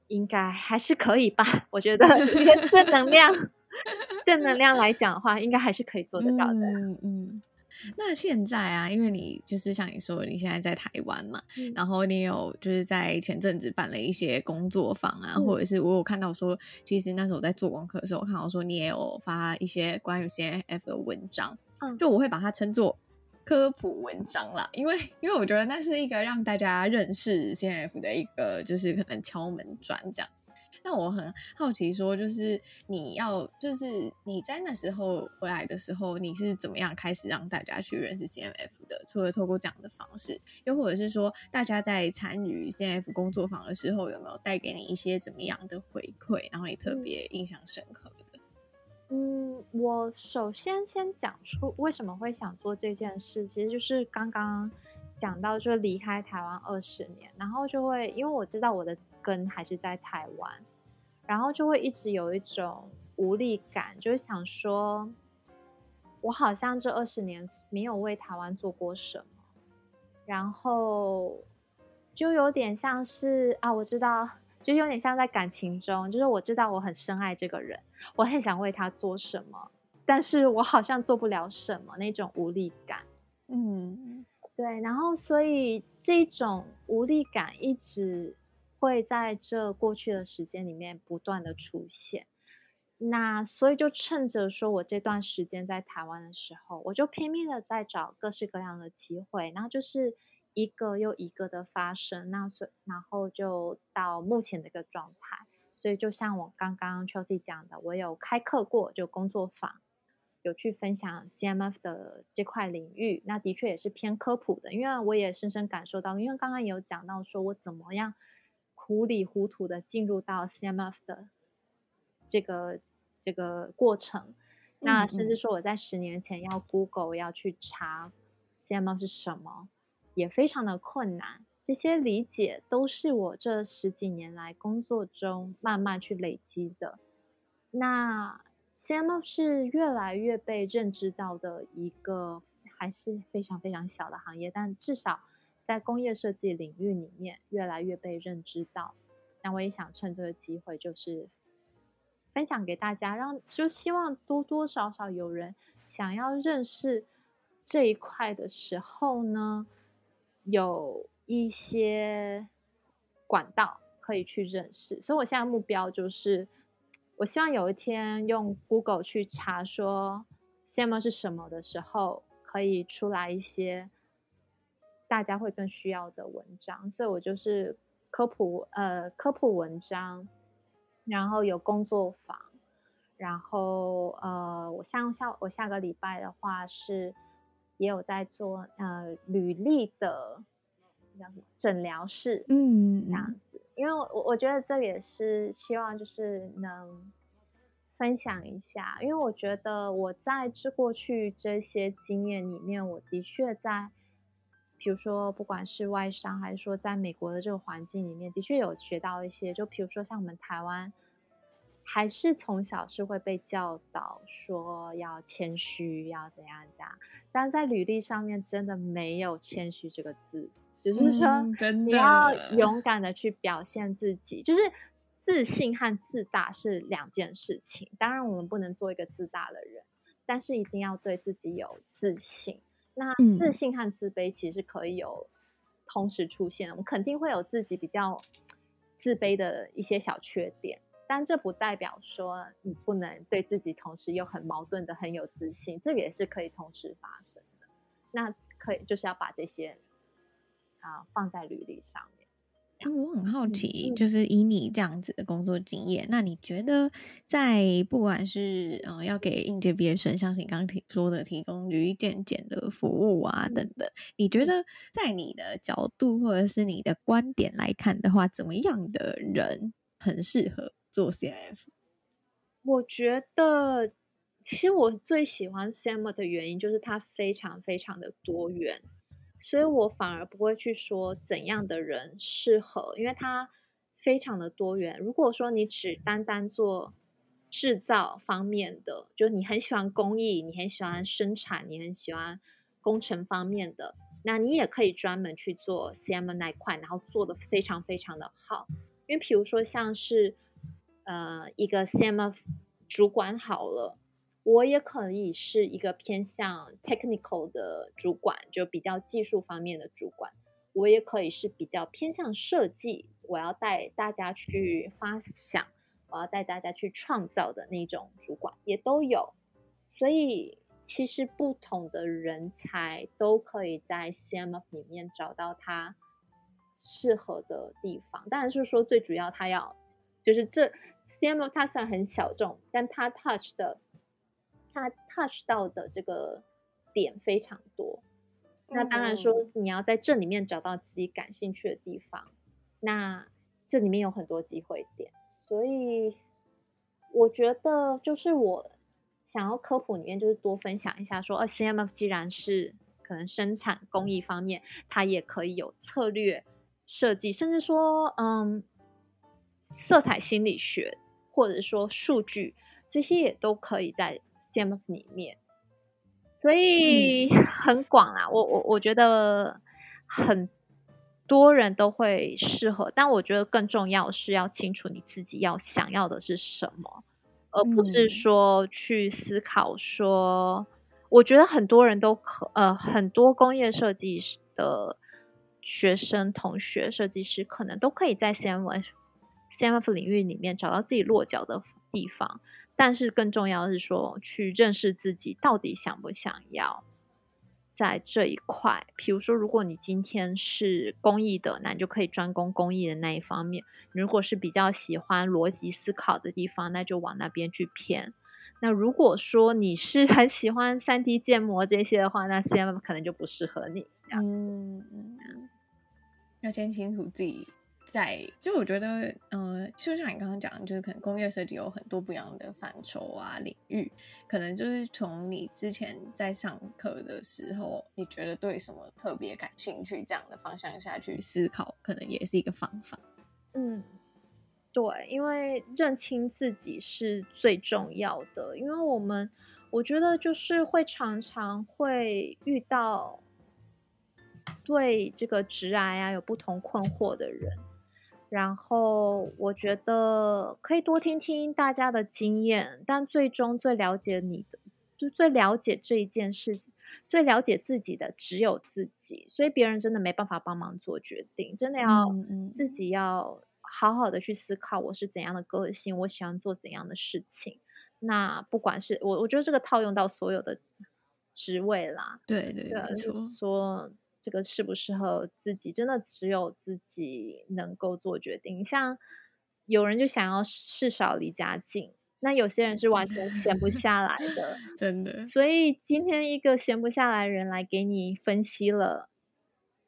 应该还是可以吧？我觉得 正能量。正能量来讲的话，应该还是可以做得到的。嗯嗯，那现在啊，因为你就是像你说的，你现在在台湾嘛，嗯、然后你有就是在前阵子办了一些工作坊啊，嗯、或者是我有看到说，其实那时候我在做功课的时候，我看到说你也有发一些关于 CNF 的文章，嗯，就我会把它称作科普文章啦，因为因为我觉得那是一个让大家认识 CNF 的一个就是可能敲门砖这样。那我很好奇，说就是你要，就是你在那时候回来的时候，你是怎么样开始让大家去认识 CMF 的？除了透过这样的方式，又或者是说，大家在参与 CMF 工作坊的时候，有没有带给你一些怎么样的回馈，然后你特别印象深刻的？嗯，我首先先讲出为什么会想做这件事，其实就是刚刚讲到，就离开台湾二十年，然后就会因为我知道我的根还是在台湾。然后就会一直有一种无力感，就是想说，我好像这二十年没有为台湾做过什么，然后就有点像是啊，我知道，就有点像在感情中，就是我知道我很深爱这个人，我很想为他做什么，但是我好像做不了什么，那种无力感。嗯，对，然后所以这种无力感一直。会在这过去的时间里面不断的出现，那所以就趁着说我这段时间在台湾的时候，我就拼命的在找各式各样的机会，然后就是一个又一个的发生，那所然后就到目前的一个状态。所以就像我刚刚 Chelsea 讲的，我有开课过，就工作坊，有去分享 CMF 的这块领域，那的确也是偏科普的，因为我也深深感受到，因为刚刚有讲到说我怎么样。糊里糊涂的进入到 CMF 的这个这个过程，那甚至说我在十年前要 Google 要去查 CMF 是什么，也非常的困难。这些理解都是我这十几年来工作中慢慢去累积的。那 CMF 是越来越被认知到的一个还是非常非常小的行业，但至少。在工业设计领域里面，越来越被认知到。那我也想趁这个机会，就是分享给大家，让就希望多多少少有人想要认识这一块的时候呢，有一些管道可以去认识。所以我现在目标就是，我希望有一天用 Google 去查说 cm 是什么的时候，可以出来一些。大家会更需要的文章，所以我就是科普呃科普文章，然后有工作坊，然后呃我像下我下个礼拜的话是也有在做呃履历的叫什么诊疗室，嗯这样子，因为我我觉得这也是希望就是能分享一下，因为我觉得我在这过去这些经验里面，我的确在。比如说，不管是外商还是说在美国的这个环境里面，的确有学到一些。就比如说，像我们台湾，还是从小是会被教导说要谦虚，要怎样怎样。但在履历上面，真的没有谦虚这个字，就是说你要勇敢的去表现自己。就是自信和自大是两件事情。当然，我们不能做一个自大的人，但是一定要对自己有自信。那自信和自卑其实可以有同时出现，我们肯定会有自己比较自卑的一些小缺点，但这不代表说你不能对自己同时又很矛盾的很有自信，这个也是可以同时发生的。那可以就是要把这些啊放在履历上面。我很好奇，就是以你这样子的工作经验，那你觉得在不管是呃要给应届毕业生，像是你刚刚提说的提供履历健检的服务啊等等，你觉得在你的角度或者是你的观点来看的话，怎么样的人很适合做 CMF？我觉得，其实我最喜欢 CMF 的原因就是它非常非常的多元。所以我反而不会去说怎样的人适合，因为它非常的多元。如果说你只单单做制造方面的，就你很喜欢工艺，你很喜欢生产，你很喜欢工程方面的，那你也可以专门去做 CM 那一块，然后做得非常非常的好。因为比如说像是呃一个 CM 主管好了。我也可以是一个偏向 technical 的主管，就比较技术方面的主管。我也可以是比较偏向设计，我要带大家去发想，我要带大家去创造的那种主管也都有。所以其实不同的人才都可以在 CMF 里面找到他适合的地方。当然是说最主要他要就是这 CMF 它算很小众，但它 touch 的它 touch 到的这个点非常多。那当然说，你要在这里面找到自己感兴趣的地方，那这里面有很多机会点，所以我觉得就是我想要科普里面就是多分享一下说，说呃，CMF 既然是可能生产工艺方面，它也可以有策略设计，甚至说嗯，色彩心理学或者说数据这些也都可以在 CMF 里面。所以很广啊，我我我觉得很多人都会适合，但我觉得更重要是要清楚你自己要想要的是什么，而不是说去思考说，我觉得很多人都可呃很多工业设计师的学生同学设计师可能都可以在 CMF CMF 领域里面找到自己落脚的地方。但是更重要的是说，去认识自己到底想不想要在这一块。比如说，如果你今天是工艺的，那你就可以专攻工艺的那一方面；如果是比较喜欢逻辑思考的地方，那就往那边去偏。那如果说你是很喜欢 3D 建模这些的话，那 CM 可能就不适合你。嗯，要先清楚自己。在，就我觉得，嗯、呃，就像你刚刚讲，就是可能工业设计有很多不一样的范畴啊、领域，可能就是从你之前在上课的时候，你觉得对什么特别感兴趣，这样的方向下去思考，可能也是一个方法。嗯，对，因为认清自己是最重要的，因为我们我觉得就是会常常会遇到对这个直癌啊有不同困惑的人。然后我觉得可以多听听大家的经验，但最终最了解你的，就最了解这一件事，最了解自己的只有自己，所以别人真的没办法帮忙做决定，真的要自己要好好的去思考，我是怎样的个性，我喜欢做怎样的事情。那不管是我，我觉得这个套用到所有的职位啦，对对，对没错，说。这个适不适合自己，真的只有自己能够做决定。像有人就想要事少离家近，那有些人是完全闲不 下来的，真的。所以今天一个闲不下来的人来给你分析了，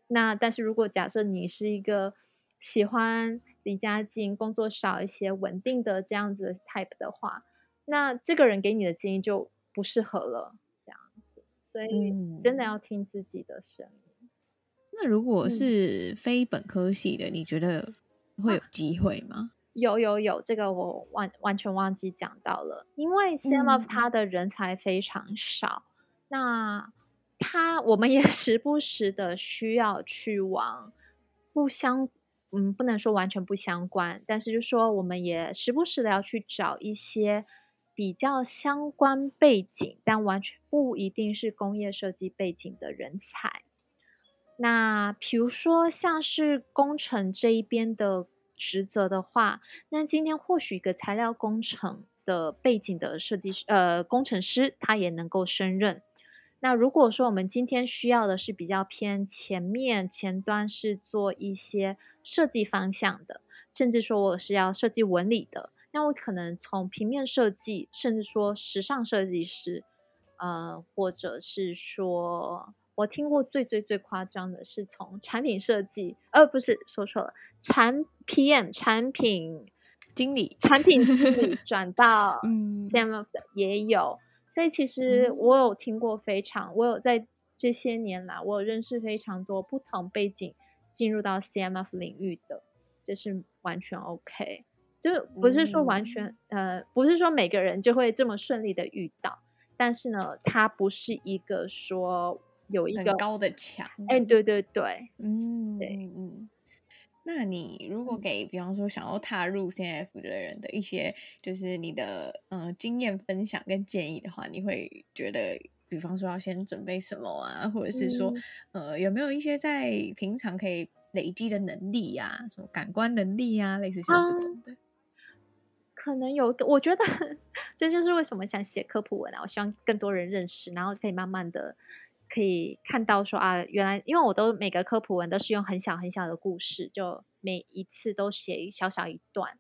那但是如果假设你是一个喜欢离家近、工作少一些、稳定的这样子的 type 的话，那这个人给你的建议就不适合了，这样子。所以真的要听自己的声音。那如果是非本科系的，嗯、你觉得会有机会吗？有有有，这个我完完全忘记讲到了。因为 CMF 它的人才非常少，嗯、那他我们也 时不时的需要去往不相，嗯，不能说完全不相关，但是就说我们也时不时的要去找一些比较相关背景，但完全不一定是工业设计背景的人才。那比如说像是工程这一边的职责的话，那今天或许一个材料工程的背景的设计师，呃，工程师他也能够胜任。那如果说我们今天需要的是比较偏前面前端是做一些设计方向的，甚至说我是要设计纹理的，那我可能从平面设计，甚至说时尚设计师，呃，或者是说。我听过最最最夸张的是从产品设计，呃，不是说错了，产 PM 产品经理，产品经理转到 CMF 的也有，所以其实我有听过非常，我有在这些年来，我有认识非常多不同背景进入到 CMF 领域的，这是完全 OK，就不是说完全，呃，不是说每个人就会这么顺利的遇到，但是呢，它不是一个说。有一个高的墙，哎，对对对，嗯，对，嗯，那你如果给，比方说想要踏入 CMF 的人的一些，就是你的嗯、呃、经验分享跟建议的话，你会觉得，比方说要先准备什么啊，或者是说，嗯、呃，有没有一些在平常可以累积的能力呀、啊，什么感官能力呀、啊，类似像这种的？嗯、可能有，我觉得 这就是为什么想写科普文啊，我希望更多人认识，然后可以慢慢的。可以看到说啊，原来因为我都每个科普文都是用很小很小的故事，就每一次都写小小一段，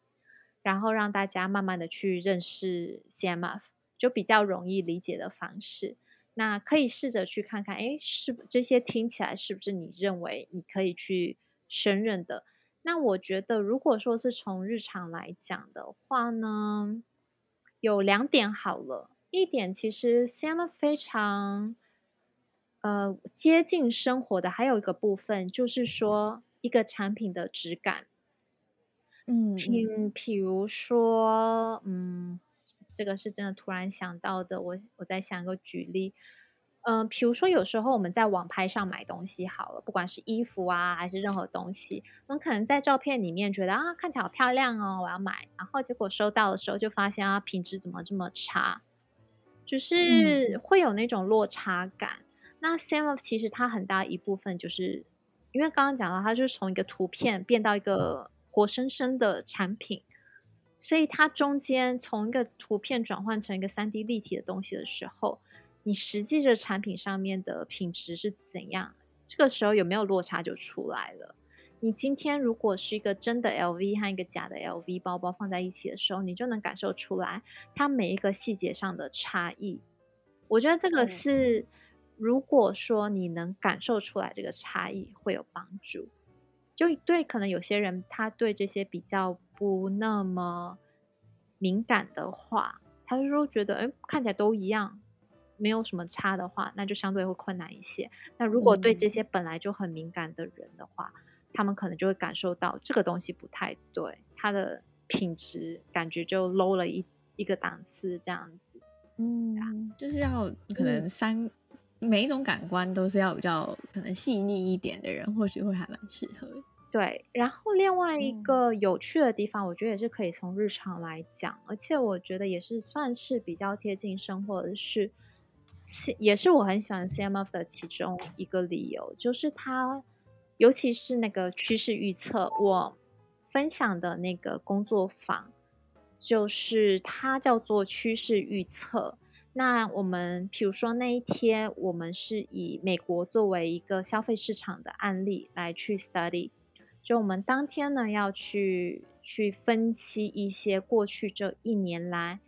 然后让大家慢慢的去认识 CMF，就比较容易理解的方式。那可以试着去看看，哎，是这些听起来是不是你认为你可以去胜任的？那我觉得，如果说是从日常来讲的话呢，有两点好了，一点其实 CMF 非常。呃，接近生活的还有一个部分，就是说一个产品的质感。嗯，譬譬如说，嗯，这个是真的突然想到的。我我在想一个举例，嗯、比，如说有时候我们在网拍上买东西好了，不管是衣服啊还是任何东西，我们可能在照片里面觉得啊看起来好漂亮哦，我要买，然后结果收到的时候就发现啊品质怎么这么差，就是会有那种落差感。嗯那 CMF 其实它很大一部分就是，因为刚刚讲到它就是从一个图片变到一个活生生的产品，所以它中间从一个图片转换成一个三 D 立体的东西的时候，你实际这产品上面的品质是怎样？这个时候有没有落差就出来了。你今天如果是一个真的 LV 和一个假的 LV 包包放在一起的时候，你就能感受出来它每一个细节上的差异。我觉得这个是。如果说你能感受出来这个差异，会有帮助。就对，可能有些人他对这些比较不那么敏感的话，他就说觉得，哎，看起来都一样，没有什么差的话，那就相对会困难一些。那如果对这些本来就很敏感的人的话，嗯、他们可能就会感受到这个东西不太对，它的品质感觉就 low 了一一个档次，这样子。嗯，就是要可能三。嗯每一种感官都是要比较可能细腻一点的人，或许会还蛮适合。对，然后另外一个有趣的地方，我觉得也是可以从日常来讲，而且我觉得也是算是比较贴近生活的是，也是我很喜欢 CMF 的其中一个理由，就是它，尤其是那个趋势预测，我分享的那个工作坊，就是它叫做趋势预测。那我们，比如说那一天，我们是以美国作为一个消费市场的案例来去 study，就我们当天呢要去去分析一些过去这一年来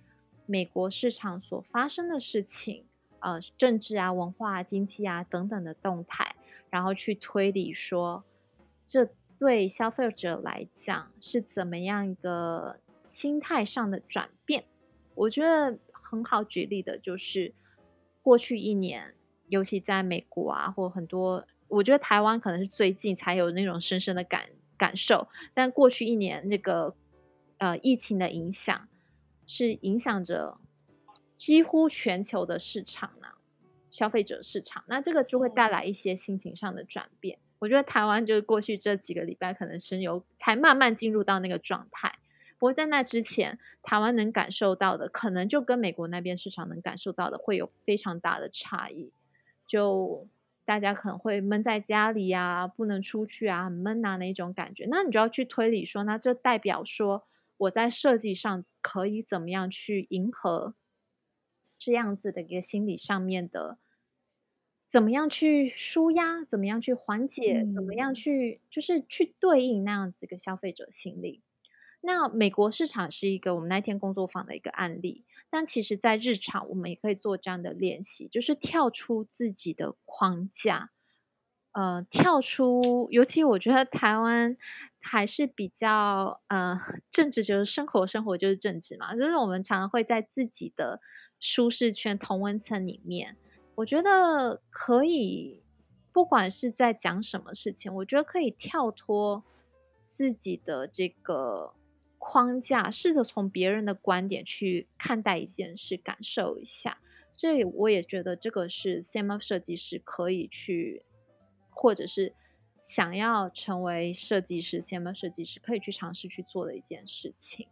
美国市场所发生的事情，呃，政治啊、文化啊、经济啊等等的动态，然后去推理说，这对消费者来讲是怎么样一个心态上的转变？我觉得。很好举例的就是过去一年，尤其在美国啊，或很多，我觉得台湾可能是最近才有那种深深的感感受。但过去一年，那个呃疫情的影响是影响着几乎全球的市场呢，消费者市场。那这个就会带来一些心情上的转变。我觉得台湾就是过去这几个礼拜，可能是有才慢慢进入到那个状态。不过在那之前，台湾能感受到的，可能就跟美国那边市场能感受到的会有非常大的差异。就大家可能会闷在家里啊，不能出去啊，很闷啊那一种感觉。那你就要去推理说，那这代表说我在设计上可以怎么样去迎合这样子的一个心理上面的，怎么样去舒压，怎么样去缓解，嗯、怎么样去就是去对应那样子一个消费者心理。那美国市场是一个我们那天工作坊的一个案例，但其实，在日常我们也可以做这样的练习，就是跳出自己的框架，呃，跳出，尤其我觉得台湾还是比较，呃，政治就是生活，生活就是政治嘛，就是我们常常会在自己的舒适圈、同温层里面，我觉得可以，不管是在讲什么事情，我觉得可以跳脱自己的这个。框架，试着从别人的观点去看待一件事，感受一下。这里我也觉得这个是 CMF 设计师可以去，或者是想要成为设计师、CMF 设计师，可以去尝试去做的一件事情。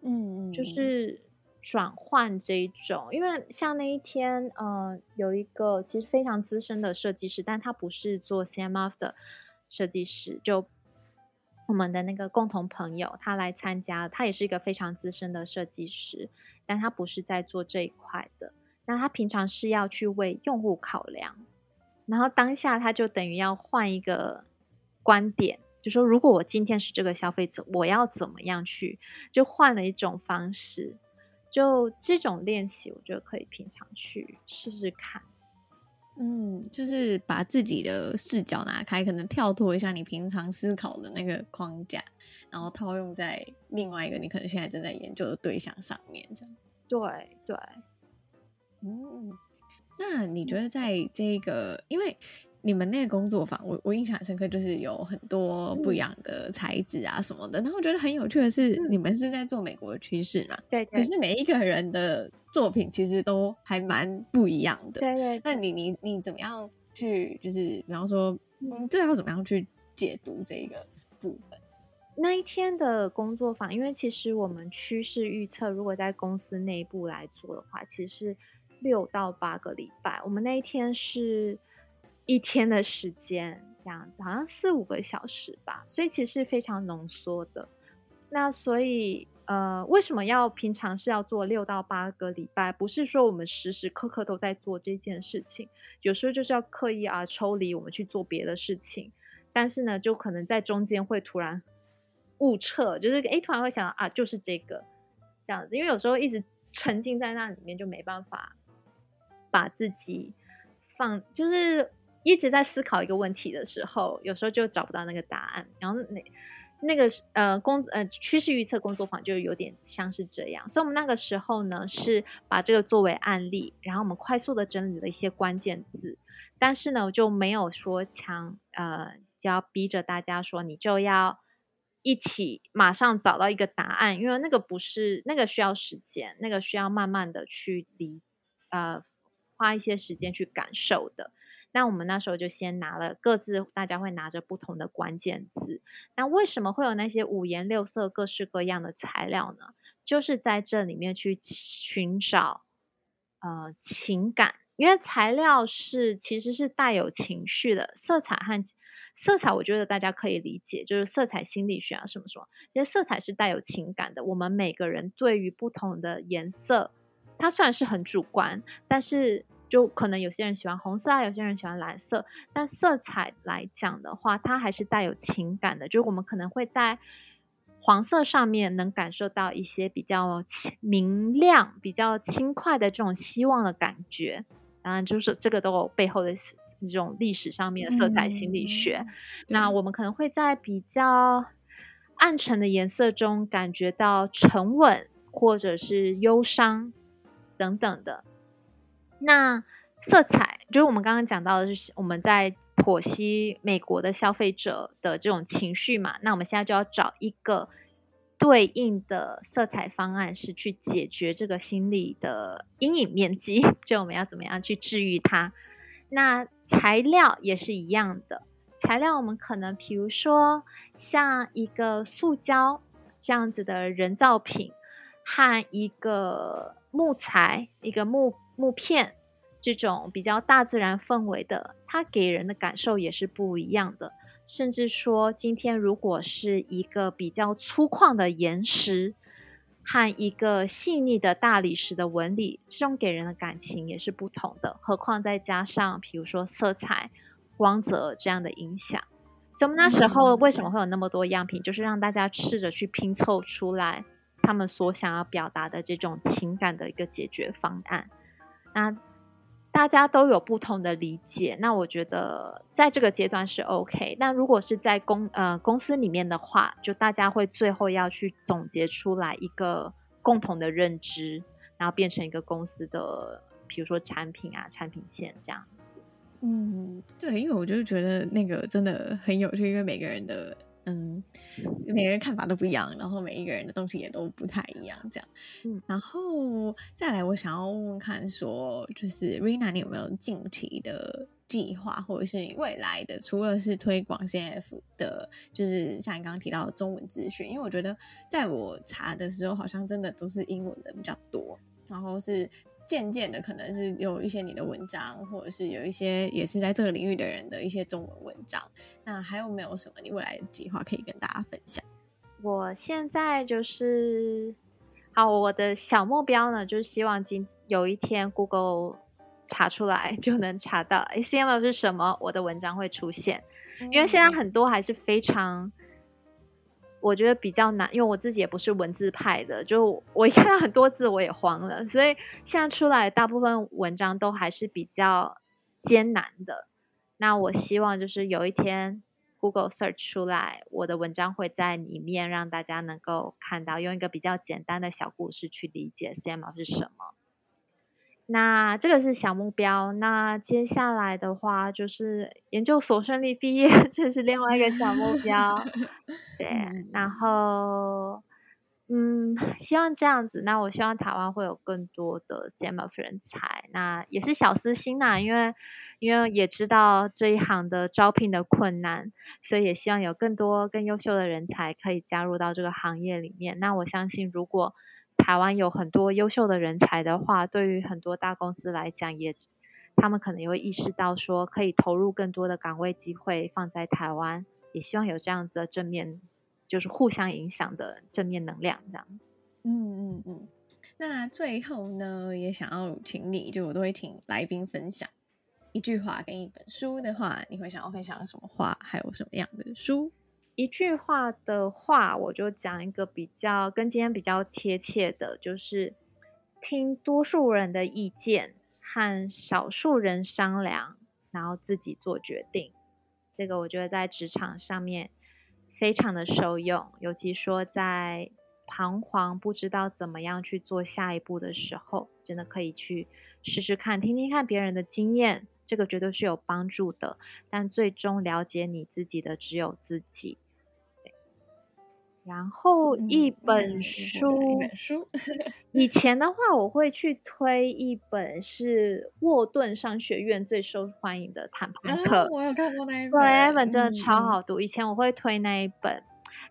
嗯嗯，就是转换这一种，因为像那一天，呃，有一个其实非常资深的设计师，但他不是做 CMF 的设计师，就我们的那个共同朋友，他来参加，他也是一个非常资深的设计师，但他不是在做这一块的。那他平常是要去为用户考量，然后当下他就等于要换一个观点。就说，如果我今天是这个消费者，我要怎么样去？就换了一种方式，就这种练习，我觉得可以平常去试试看。嗯，就是把自己的视角拿开，可能跳脱一下你平常思考的那个框架，然后套用在另外一个你可能现在正在研究的对象上面，这样。对对。嗯，那你觉得在这个，因为。你们那个工作坊，我我印象很深刻，就是有很多不一样的材质啊什么的。嗯、然后我觉得很有趣的是，嗯、你们是在做美国的趋势嘛？对，对。可是每一个人的作品其实都还蛮不一样的。对，对对。那你你你怎么样去，就是比方说，嗯，这要怎么样去解读这个部分？那一天的工作坊，因为其实我们趋势预测，如果在公司内部来做的话，其实是六到八个礼拜。我们那一天是。一天的时间这样子，好像四五个小时吧，所以其实是非常浓缩的。那所以，呃，为什么要平常是要做六到八个礼拜？不是说我们时时刻刻都在做这件事情，有时候就是要刻意啊抽离我们去做别的事情。但是呢，就可能在中间会突然误测，就是哎，突然会想到啊，就是这个这样子，因为有时候一直沉浸在那里面，就没办法把自己放，就是。一直在思考一个问题的时候，有时候就找不到那个答案。然后那那个呃工呃趋势预测工作坊就有点像是这样，所以我们那个时候呢是把这个作为案例，然后我们快速的整理了一些关键字，但是呢我就没有说强呃就要逼着大家说你就要一起马上找到一个答案，因为那个不是那个需要时间，那个需要慢慢的去理呃花一些时间去感受的。那我们那时候就先拿了各自，大家会拿着不同的关键字。那为什么会有那些五颜六色、各式各样的材料呢？就是在这里面去寻找呃情感，因为材料是其实是带有情绪的，色彩和色彩，我觉得大家可以理解，就是色彩心理学啊什么什么，因为色彩是带有情感的。我们每个人对于不同的颜色，它虽然是很主观，但是。就可能有些人喜欢红色啊，有些人喜欢蓝色，但色彩来讲的话，它还是带有情感的。就是我们可能会在黄色上面能感受到一些比较明亮、比较轻快的这种希望的感觉。当然，就是这个都有背后的这种历史上面的色彩心理学。嗯、那我们可能会在比较暗沉的颜色中感觉到沉稳，或者是忧伤等等的。那色彩就是我们刚刚讲到的，是我们在剖析美国的消费者的这种情绪嘛。那我们现在就要找一个对应的色彩方案，是去解决这个心理的阴影面积。就我们要怎么样去治愈它？那材料也是一样的，材料我们可能比如说像一个塑胶这样子的人造品，和一个木材，一个木。木片这种比较大自然氛围的，它给人的感受也是不一样的。甚至说，今天如果是一个比较粗犷的岩石和一个细腻的大理石的纹理，这种给人的感情也是不同的。何况再加上，比如说色彩、光泽这样的影响，所以我们那时候为什么会有那么多样品，就是让大家试着去拼凑出来他们所想要表达的这种情感的一个解决方案。那大家都有不同的理解，那我觉得在这个阶段是 OK。那如果是在公呃公司里面的话，就大家会最后要去总结出来一个共同的认知，然后变成一个公司的，比如说产品啊、产品线这样。嗯，对，因为我就是觉得那个真的很有趣，因为每个人的。嗯，每个人看法都不一样，然后每一个人的东西也都不太一样，这样。嗯，然后再来，我想要问问看说，说就是 Rina，你有没有近期的计划，或者是你未来的，除了是推广 CMF 的，就是像你刚刚提到的中文资讯，因为我觉得在我查的时候，好像真的都是英文的比较多，然后是渐渐的可能是有一些你的文章，或者是有一些也是在这个领域的人的一些中文文章。那还有没有什么你未来的计划可以跟大家分享？我现在就是，好，我的小目标呢，就是希望今有一天 Google。查出来 就能查到 ACML 是什么，我的文章会出现。因为现在很多还是非常，我觉得比较难，因为我自己也不是文字派的，就我一看到很多字我也慌了，所以现在出来大部分文章都还是比较艰难的。那我希望就是有一天 Google Search 出来，我的文章会在里面让大家能够看到，用一个比较简单的小故事去理解 CM 是什么。那这个是小目标，那接下来的话就是研究所顺利毕业，这是另外一个小目标。对，然后，嗯，希望这样子。那我希望台湾会有更多的 GMF 人才。那也是小私心呐，因为因为也知道这一行的招聘的困难，所以也希望有更多更优秀的人才可以加入到这个行业里面。那我相信，如果台湾有很多优秀的人才的话，对于很多大公司来讲，也他们可能也会意识到说，可以投入更多的岗位机会放在台湾，也希望有这样子的正面，就是互相影响的正面能量，这样。嗯嗯嗯。那最后呢，也想要请你，就我都会请来宾分享一句话跟一本书的话，你会想要分享什么话，还有什么样的书？一句话的话，我就讲一个比较跟今天比较贴切的，就是听多数人的意见和少数人商量，然后自己做决定。这个我觉得在职场上面非常的受用，尤其说在彷徨不知道怎么样去做下一步的时候，真的可以去试试看，听听看别人的经验，这个绝对是有帮助的。但最终了解你自己的只有自己。然后一本书，嗯、一本书。以前的话，我会去推一本是沃顿商学院最受欢迎的谈判课。啊、我有看过那一本，对，那本真的超好读。嗯、以前我会推那一本。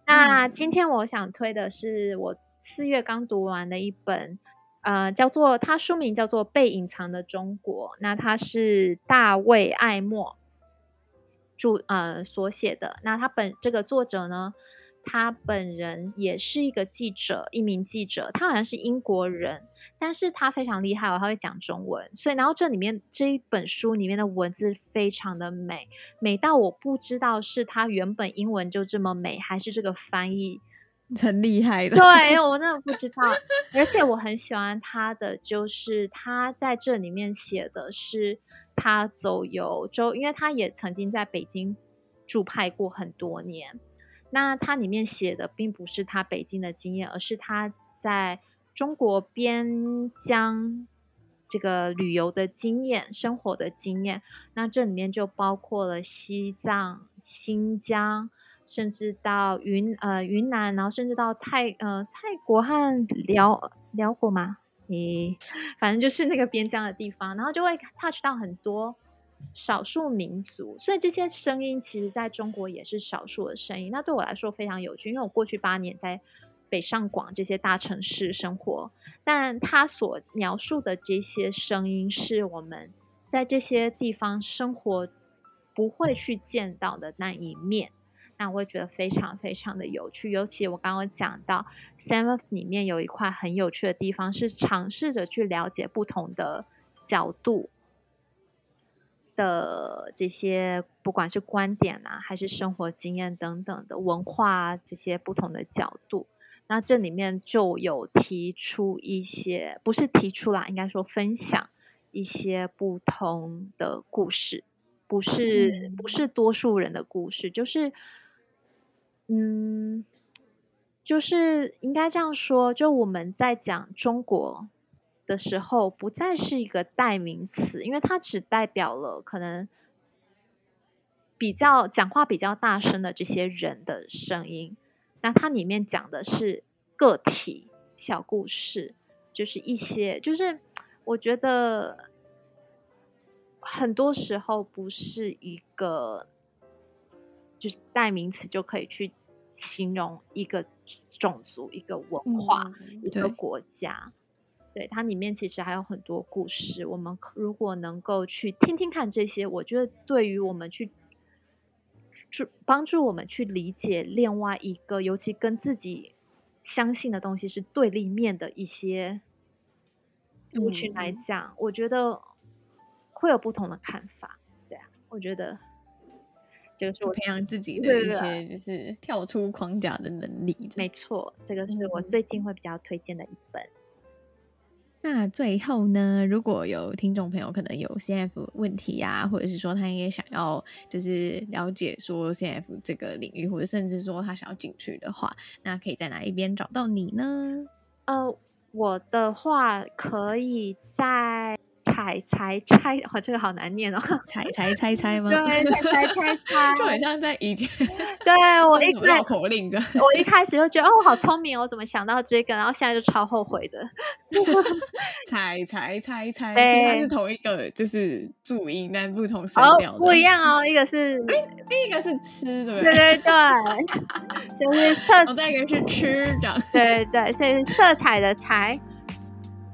那今天我想推的是我四月刚读完的一本，呃，叫做它书名叫做《被隐藏的中国》。那它是大卫艾默著呃所写的。那他本这个作者呢？他本人也是一个记者，一名记者。他好像是英国人，但是他非常厉害哦，他会讲中文。所以，然后这里面这一本书里面的文字非常的美，美到我不知道是他原本英文就这么美，还是这个翻译 很厉害的。对，我真的不知道。而且我很喜欢他的，就是他在这里面写的是他走游周，因为他也曾经在北京驻派过很多年。那他里面写的并不是他北京的经验，而是他在中国边疆这个旅游的经验、生活的经验。那这里面就包括了西藏、新疆，甚至到云呃云南，然后甚至到泰呃泰国和寮寮国嘛，咦反正就是那个边疆的地方，然后就会 touch 到很多。少数民族，所以这些声音其实在中国也是少数的声音。那对我来说非常有趣，因为我过去八年在北上广这些大城市生活，但他所描述的这些声音是我们在这些地方生活不会去见到的那一面。那我会觉得非常非常的有趣。尤其我刚刚讲到 CMF 里面有一块很有趣的地方，是尝试着去了解不同的角度。的这些，不管是观点啊，还是生活经验等等的文化啊，这些不同的角度，那这里面就有提出一些，不是提出啦，应该说分享一些不同的故事，不是不是多数人的故事，就是，嗯，就是应该这样说，就我们在讲中国。的时候不再是一个代名词，因为它只代表了可能比较讲话比较大声的这些人的声音。那它里面讲的是个体小故事，就是一些，就是我觉得很多时候不是一个就是代名词就可以去形容一个种族、一个文化、嗯、一个国家。对，它里面其实还有很多故事。我们如果能够去听听看这些，我觉得对于我们去。助帮助我们去理解另外一个，尤其跟自己相信的东西是对立面的一些族群来讲，嗯、我觉得会有不同的看法。对啊，我觉得这个是我培养自己的一些，就是跳出框架的能力。没错，这个是我最近会比较推荐的一本。那最后呢，如果有听众朋友可能有 CF 问题、啊，或者是说他也想要就是了解说 CF 这个领域，或者甚至说他想要进去的话，那可以在哪一边找到你呢？呃，我的话可以在。采才拆，哇，这个好难念哦！采才拆拆吗？对，采才拆拆，就很像在以前。对我一绕口令这样，我一开始就觉得哦，我好聪明哦，我怎么想到这个？然后现在就超后悔的。采才拆拆，其实它是同一个，就是注音，但不同声调的。不一样哦，一个是，哎，第一个是吃，对不对？对对对，就是色，再一个是吃的，对对，所以色彩的彩，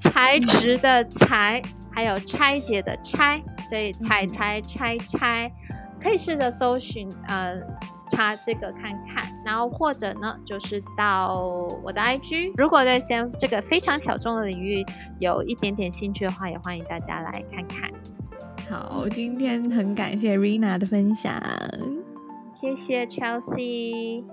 材质的材。还有拆解的拆，所以拆拆拆拆，可以试着搜寻呃查这个看看，然后或者呢就是到我的 IG，如果对先这个非常小众的领域有一点点兴趣的话，也欢迎大家来看看。好，今天很感谢 Rina 的分享，谢谢 Chelsea。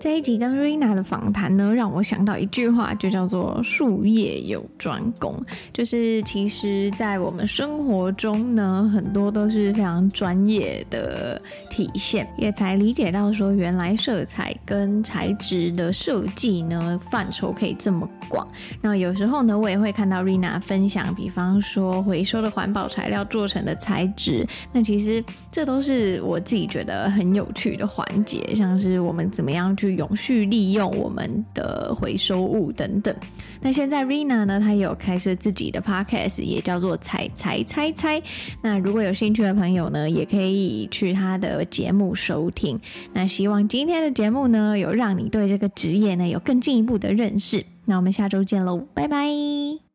这一集跟 Rina 的访谈呢，让我想到一句话，就叫做“术业有专攻”。就是其实，在我们生活中呢，很多都是非常专业的体现，也才理解到说，原来色彩跟材质的设计呢，范畴可以这么广。那有时候呢，我也会看到 Rina 分享，比方说回收的环保材料做成的材质，那其实这都是我自己觉得很有趣的环节，像是我们怎么样去。永续利用我们的回收物等等。那现在 Rina 呢，她有开设自己的 podcast，也叫做采才猜猜。那如果有兴趣的朋友呢，也可以去她的节目收听。那希望今天的节目呢，有让你对这个职业呢有更进一步的认识。那我们下周见喽，拜拜。